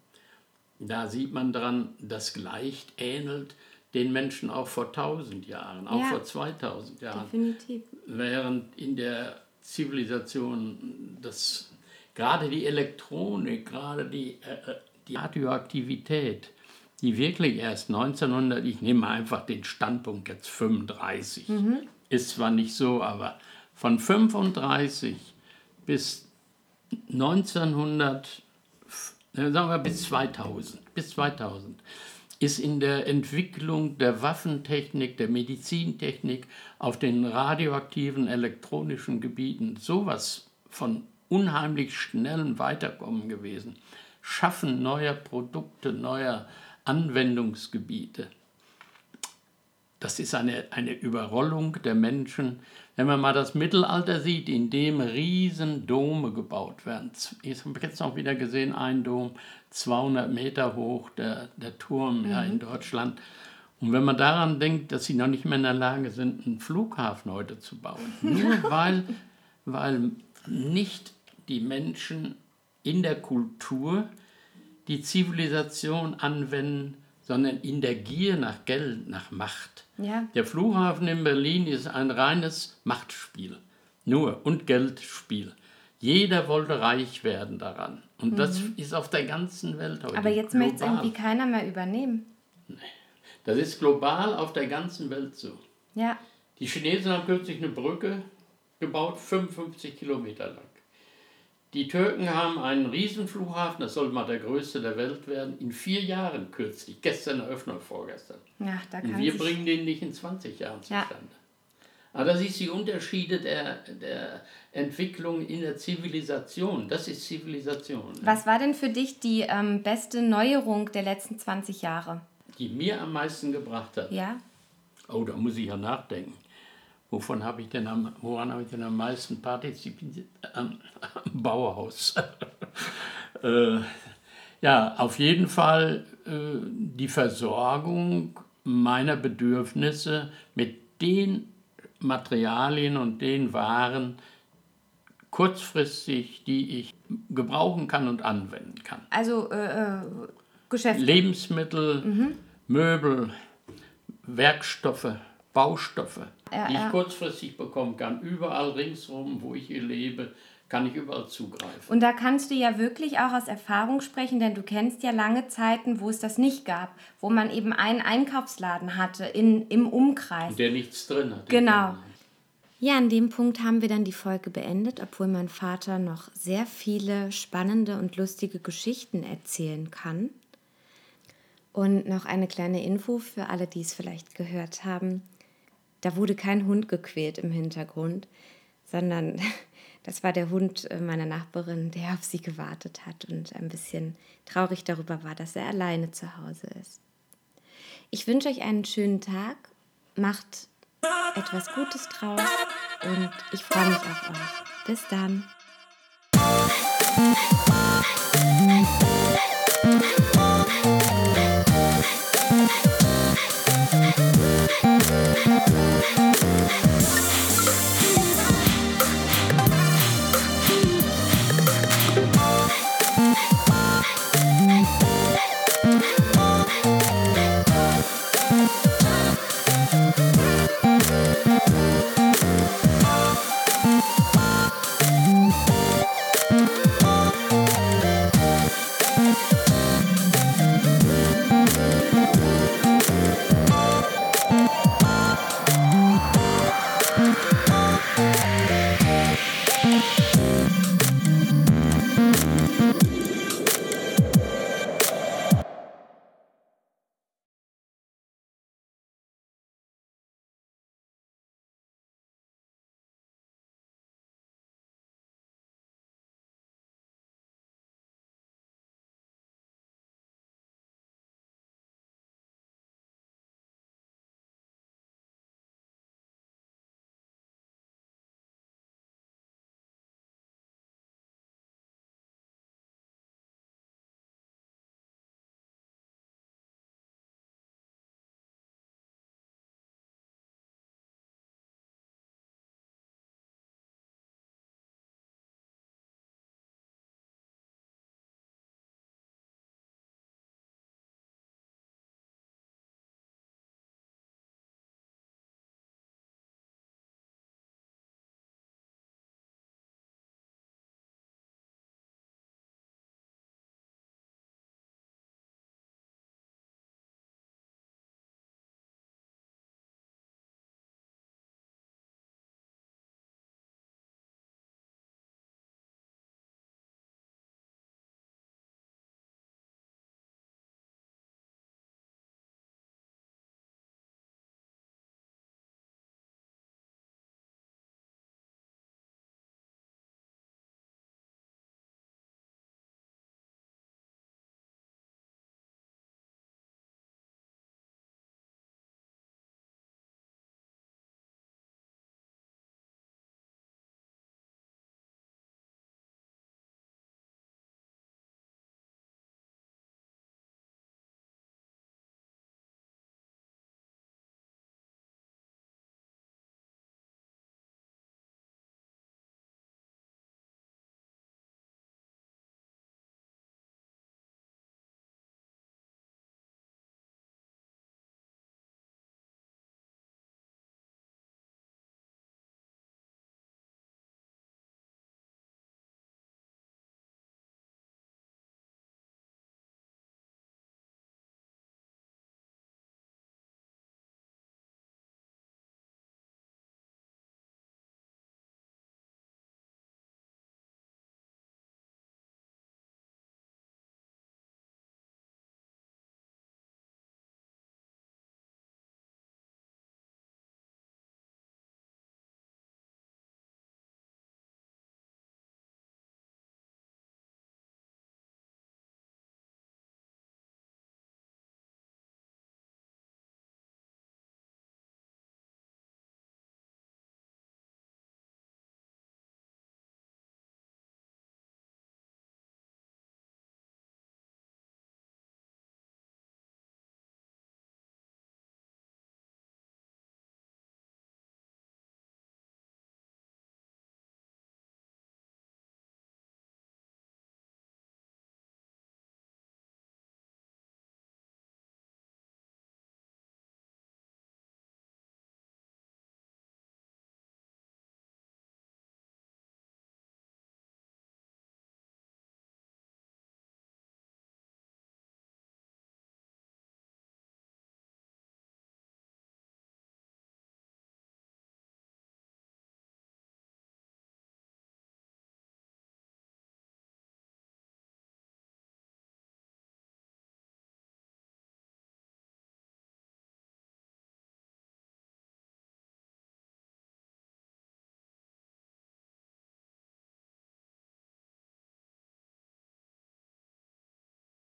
Da sieht man daran, das gleicht, ähnelt den Menschen auch vor 1000 Jahren, auch ja, vor 2000 Jahren. Definitiv. Während in der Zivilisation das, gerade die Elektronik, gerade die, äh, äh die Radioaktivität, die wirklich erst 1900, ich nehme einfach den Standpunkt jetzt 35, mhm. ist zwar nicht so, aber von 35 bis 1900, sagen wir bis 2000, bis 2000 ist in der Entwicklung der Waffentechnik, der Medizintechnik auf den radioaktiven elektronischen Gebieten sowas von unheimlich schnellem Weiterkommen gewesen. Schaffen neuer Produkte, neuer Anwendungsgebiete. Das ist eine, eine Überrollung der Menschen. Wenn man mal das Mittelalter sieht, in dem riesen Dome gebaut werden. Ich habe jetzt noch wieder gesehen, ein Dom, 200 Meter hoch, der, der Turm ja, in Deutschland. Und wenn man daran denkt, dass sie noch nicht mehr in der Lage sind, einen Flughafen heute zu bauen, nur weil, weil nicht die Menschen in der Kultur die Zivilisation anwenden, sondern in der Gier nach Geld, nach Macht. Ja. Der Flughafen in Berlin ist ein reines Machtspiel. Nur und Geldspiel. Jeder wollte reich werden daran. Und das ist auf der ganzen Welt heute. Mhm. Aber jetzt möchte es irgendwie keiner mehr übernehmen. Das ist global auf der ganzen Welt so. Ja. Die Chinesen haben kürzlich eine Brücke gebaut, 55 Kilometer lang. Die Türken haben einen Riesenflughafen, das soll mal der größte der Welt werden, in vier Jahren kürzlich. Gestern Eröffnung, vorgestern. Ja, da kann Und wir bringen den nicht in 20 Jahren Ja. zustande. Aber das ist die Unterschiede der, der Entwicklung in der Zivilisation. Das ist Zivilisation, ne? Was war denn für dich die ähm, beste Neuerung der letzten 20 Jahre? die mir am meisten gebracht hat. Ja? Oh, da muss ich ja nachdenken. Wovon habe ich denn am, woran habe ich denn am meisten partizipiert? Am, am Bauhaus. äh, ja, auf jeden Fall äh, die Versorgung meiner Bedürfnisse mit den Materialien und den Waren kurzfristig, die ich gebrauchen kann und anwenden kann. Also äh, äh, Geschäfte. Lebensmittel, Möbel, Werkstoffe, Baustoffe, Ja, die ich ja. kurzfristig bekommen kann. Überall ringsherum, wo ich hier lebe, kann ich überall zugreifen. Und da kannst du ja wirklich auch aus Erfahrung sprechen, denn du kennst ja lange Zeiten, wo es das nicht gab, wo man eben einen Einkaufsladen hatte in, im Umkreis. Der nichts drin hat. Genau. Ja, an dem Punkt haben wir dann die Folge beendet, obwohl mein Vater noch sehr viele spannende und lustige Geschichten erzählen kann. Und noch eine kleine Info für alle, die es vielleicht gehört haben. Da wurde kein Hund gequält im Hintergrund, sondern das war der Hund äh, meiner Nachbarin, der auf sie gewartet hat und ein bisschen traurig darüber war, dass er alleine zu Hause ist. Ich wünsche euch einen schönen Tag, macht etwas Gutes draus und ich freue mich auf euch. Bis dann.